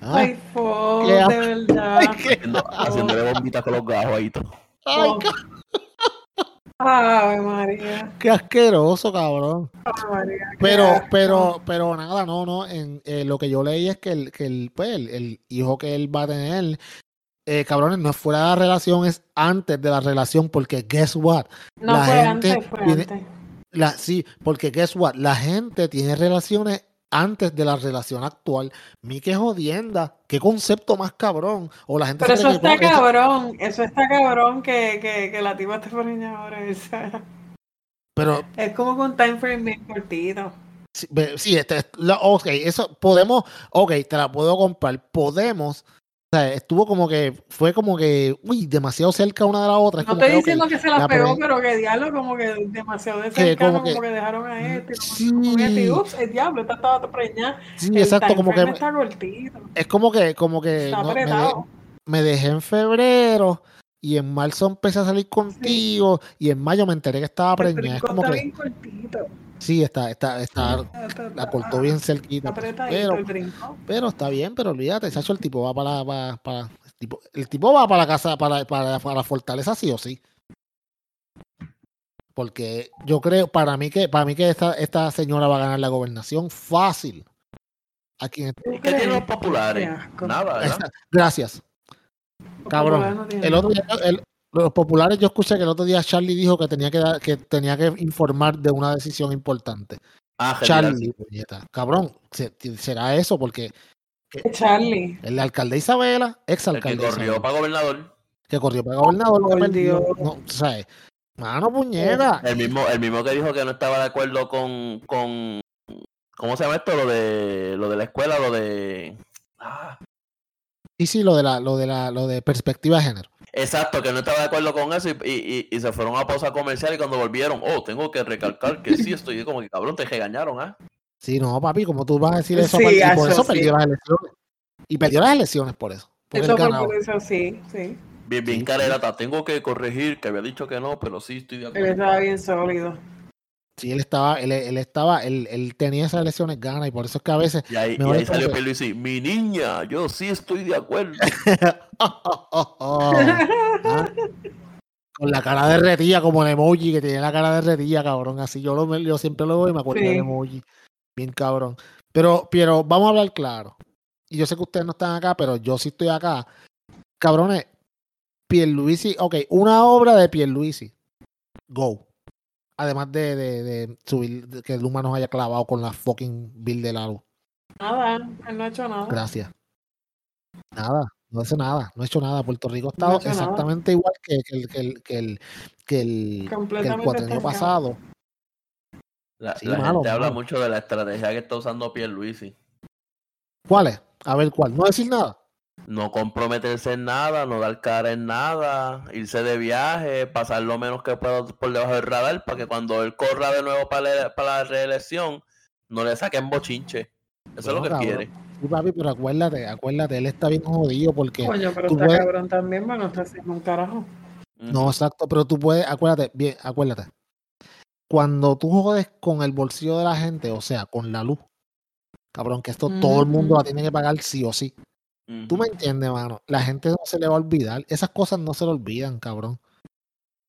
¿Ah? Ay, Qué de verdad. Ay, qué- haciéndole bombitas con los gajos ahí. todo. ay, Oh. Ay, María. qué asqueroso, cabrón. Ay, María. Pero, asco. pero, pero nada, no, no. En, eh, lo que yo leí es que el, que el, pues, el, el hijo que él va a tener, eh, cabrones, no es fuera de la relación, es antes de la relación, porque guess what? No la fue gente antes, fue tiene- antes. La, sí, porque guess what? La gente tiene relaciones antes de la relación actual. Mi que jodienda, qué concepto más cabrón. O la gente Pero eso está que- cabrón, eso está cabrón que, que, que la tipa esté preñada ahora. esa. Pero Es como con time frame bien cortito. Sí, sí, este, es- la- ok, eso podemos, ok, te la puedo comprar, podemos, o sea, estuvo como que, fue como que, uy, demasiado cerca una de la otra. es No como estoy que, diciendo que se la la pegó, pero que diablo, como que demasiado de Que cercano, como como que- que, dejaron a este, sí, con este, ups, el diablo, esta estaba preñada. sí, El exacto, como que, frame está cortito, es como que, como que está no, me, de- apretado. me dejé en febrero y en marzo empecé a salir contigo y en mayo me enteré que estaba preñada, es como que, bien cortito. Sí, está, está, está, Está- la cortó bien cerquita, pues, pero, el. Pero está bien, pero olvídate, Sacho, el tipo va para, para, para- el, tipo, el tipo va para la casa, para, para, para la fortaleza sí o sí. Porque yo creo, para mí que, para mí que esta, esta señora va a ganar la gobernación fácil. Aquí en este- ¿Tú ¿Qué tienen los populares? Nada, ¿verdad? Gracias. Cabrón, El otro día, el- los populares, yo escuché que el otro día Charlie dijo que tenía que dar, que tenía que informar de una decisión importante. Ah, Charlie, puñeta. cabrón, se- será eso porque Charlie. el alcalde Isabela, ex el que alcalde corrió Isabela, para gobernador. que corrió para gobernador, perdió. Dios. No, ¿sabes? Mano puñeta. El mismo, el mismo que dijo que no estaba de acuerdo con, con ¿cómo se llama esto? Lo de lo de la escuela, lo de ah, Sí, sí, lo de la, lo de la, lo de perspectiva de género. Exacto, que no estaba de acuerdo con eso y, y, y- y se fueron a pausa comercial y cuando volvieron, oh, tengo que recalcar que sí estoy como que cabrón, te regañaron, ¿ah? Sí, no, papi, como tú vas a decir eso, Sí, y por eso eso perdió sí. las elecciones. Y perdió las elecciones por eso. Eso él por eso, sí, sí. Bien, bien Sí, carerata, tengo que corregir que había dicho que no, pero sí estoy de Él acuerdo. estaba bien sólido. Sí, él estaba, él, él estaba, él, él tenía esas elecciones ganas y por eso es que a veces Y ahí, y salió Pierluisi, mi niña, yo sí estoy de acuerdo. Oh, oh, oh, oh. Ah. Con la cara derretida como el emoji, que tiene la cara derretida, cabrón. Así yo, lo, yo siempre lo veo y me acuerdo Sí. del emoji. Bien cabrón. Pero, pero vamos a hablar claro. Y yo sé que ustedes no están acá, pero yo sí estoy acá. Cabrones, Pierluisi, ok, una obra de Pierluisi. Go. Además de, de, de subir, de que Luma nos haya clavado con la fucking bill de la luz. Nada, él no ha hecho nada. Gracias. Nada, no hace nada, no ha hecho nada. Puerto Rico ha No ha estado nada. exactamente igual que, que el, que el, que el, que el, que el cuatrenio pasado. La, Sí, la malo, gente habla mucho de la estrategia que está usando Pierluisi. ¿Cuál es? A ver cuál. No decir nada. No comprometerse en nada, no dar cara en nada, irse de viaje, pasar lo menos que pueda por debajo del radar para que cuando él corra de nuevo para la, para la reelección no le saquen bochinche. Eso es lo que quiere. Sí, papi, pero acuérdate, acuérdate, él está bien jodido porque. Coño, pero tú está puedes- cabrón también, bueno, está haciendo un carajo. No, exacto, pero tú puedes, acuérdate, bien, acuérdate. Cuando tú jodes con el bolsillo de la gente, o sea, con la luz, cabrón, que esto todo el mundo Ujú. la tiene que pagar sí o sí. Tú me entiendes, mano. La gente no se le va a olvidar. Esas cosas no se le olvidan, cabrón.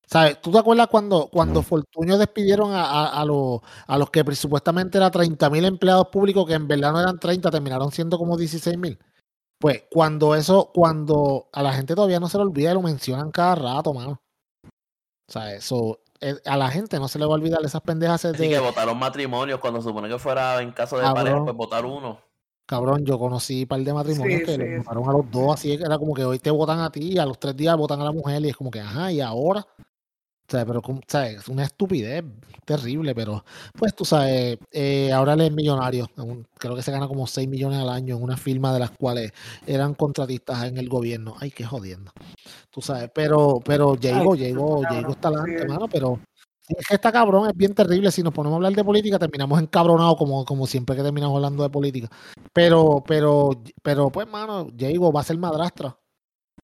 ¿Sabes? ¿Tú te acuerdas cuando, cuando Fortunio despidieron a, a, a los, a los que supuestamente eran 30 mil empleados públicos, que en verdad no eran 30, terminaron siendo como 16 mil? Pues cuando eso, cuando a la gente todavía no se le olvida lo mencionan cada rato, mano. O sea, eso, eh, a la gente no se le va a olvidar esas pendejas de... Así que votaron matrimonios cuando se supone que fuera en caso de pareja, pues votar uno. Cabrón, yo conocí un par de matrimonios Sí, que sí. los votaron a los dos, así que era como que hoy te votan a ti y a los tres días votan a la mujer y es como que, ajá, y ahora. O sea, pero o sea, es una estupidez terrible, pero pues tú sabes, eh, ahora él es millonario, creo que se gana como 6 millones al año en una firma de las cuales eran contratistas en el gobierno. Ay, qué jodiendo. Tú sabes, pero, pero Diego, cabrón, Diego está adelante, sí. mano, pero es que está cabrón, es bien terrible. Si nos ponemos a hablar de política, terminamos encabronados como, como siempre que terminamos hablando de política. Pero, pero, pero, pues, mano, Diego va a ser madrastra.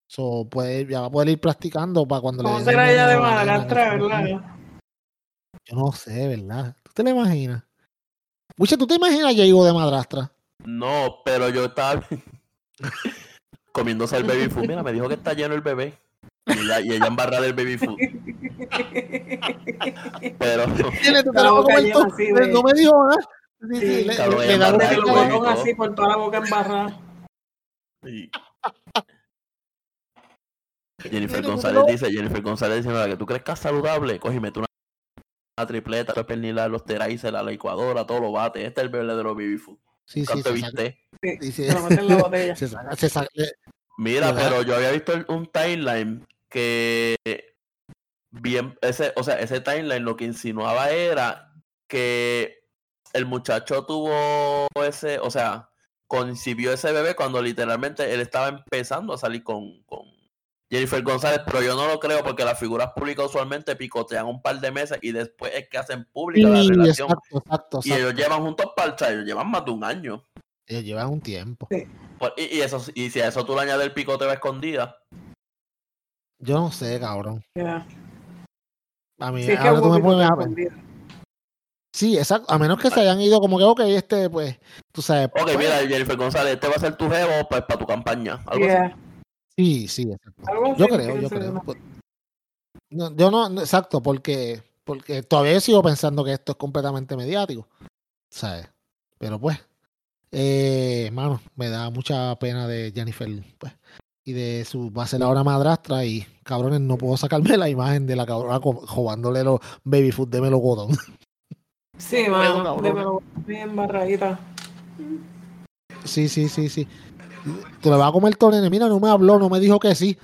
So, puede, ya va a poder ir practicando para cuando ¿Cómo le será den ella de la madrastra, verdad? Yo no sé, ¿verdad? ¿Tú te lo imaginas? Mucha, ¿tú te imaginas a Diego de madrastra? No, pero yo estaba comiéndose el baby food. Mira, me dijo que está lleno el bebé. Y ella, y ella embarrada del baby food. Pero Tiene, tú de- No me dijo nada. Sí, sí, Sí, le, le- le da De un así por toda la boca embarrada. Jennifer González dice, Jennifer González dice, "Mira, que tú crees que es saludable, coge y mete una, una tripleta, los pernilar, los terais, la licuadora, todo lo bate. Este es el verdadero baby food. Sí, sí, ¿Cuánto se viste? Sí, Sí, se lo mete en la botella. se saca- se saca- Mira, ¿Verdad? pero yo había visto un timeline que bien, ese, o sea, ese timeline lo que insinuaba era que el muchacho tuvo ese, o sea, concibió ese bebé cuando literalmente él estaba empezando a salir con, con Jennifer González, pero yo no lo creo porque las figuras públicas usualmente picotean un par de meses y después es que hacen pública la Sí, relación. exacto, exacto, Y ellos llevan juntos para el ellos llevan más de un año. Ellos llevan un tiempo. Pues, Y, y eso, y si a eso tú le añades el picoteo escondida, Yo no sé, cabrón. A mí, Sí, ahora tú me pones a-. Sí, exacto. A menos que se hayan ido como que, ok, este, pues, tú sabes. Ok, pues, mira, Jennifer González, este va a ser tu jevo pues, para tu campaña. Algo así. Yeah. Sí, sí, exacto. Algo Yo creo, yo creo. yo. Pues, no, yo no, no, exacto, porque, porque todavía sigo pensando que esto es completamente mediático. ¿Sabes? Pero pues, eh, hermano, me da mucha pena de Jennifer, pues, y de su, va a ser ahora madrastra y cabrones, no puedo sacarme la imagen de la cabrona robándole los baby food de melocotón. Sí, No mano, de melocotón bien barradita. Sí, sí, sí, sí. Tú le vas a comer todo, nene. Mira, no me habló, no me dijo que sí.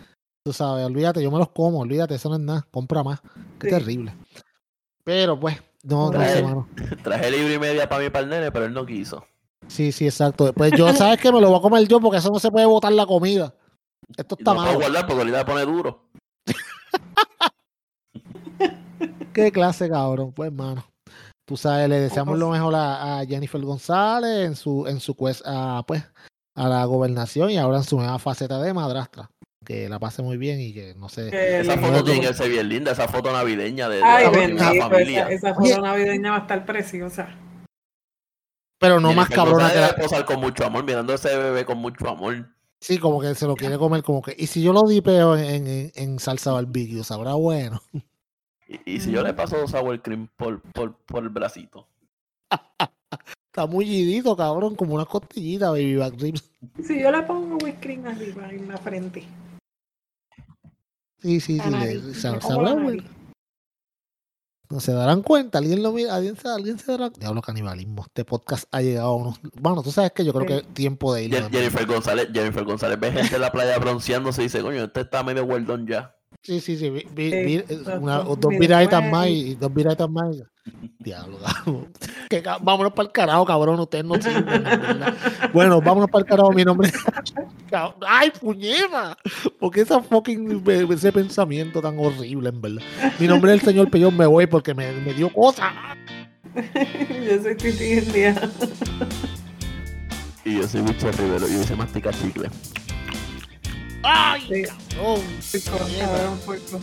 Tú sabes, olvídate, yo me los como, olvídate, eso no es nada. Compra más. Qué Sí. terrible. Pero pues, no, no Trae- sé, mano. Traje libre y media para mí para el nene, pero él no quiso. Sí, sí, exacto. Pues yo, ¿sabes qué? Me lo voy a comer yo porque eso no se puede botar la comida. Esto está no lo malo. guardar porque ahorita pone duro. Qué clase, cabrón. Pues, mano. Tú sabes, le deseamos lo mejor a, a Jennifer González en su, en su quest a, pues, a la gobernación y ahora en su nueva faceta de madrastra. Que la pase muy bien y que no sé. Esa lindo. foto tiene que ser bien linda, esa foto navideña de, de Ay, la, de bendito, la bendito, familia. esa, esa Oye. foto navideña va a estar preciosa. Pero no más cabrona que la. debe posar con mucho amor, mirando a ese bebé con mucho amor. Sí, como que se lo quiere comer, como que. Y si yo lo dipeo en, en, en salsa barbecue, sabrá bueno. Y, y si yo le paso sour cream por, por, por el bracito. Está mullidito, cabrón, como una costillita, baby back ribs. Si yo le pongo whipped arriba en la frente. Sí, sí, sí. sabrá bueno. No se darán cuenta, alguien lo mira, alguien se, alguien se dará. Diablo canibalismo. Este podcast ha llegado a unos. Bueno, tú sabes que yo creo Sí. que es tiempo de. Jen- Jennifer González, Jennifer González ve gente en la playa bronceándose y dice, coño, este está medio guardón ya. Sí, sí, sí. vi- vi- Sí, vi- exacto. una- dos bueno. más y dos viraditas más. y- Diablo, cabrón. Que vámonos para el carajo, cabrón. Ustedes no sirven. Bueno, vámonos para el carajo. Mi nombre ¡Ay, puñeta! porque esa fucking. Ese pensamiento tan horrible, en verdad? Mi nombre es el señor Pellón. Me voy porque me, me dio cosa. Yo soy Titi India. Y yo soy Wicho Rivero y dice mastica chicle. ¡Ay, Sí. cabrón! Puerco, cabrón, puerco.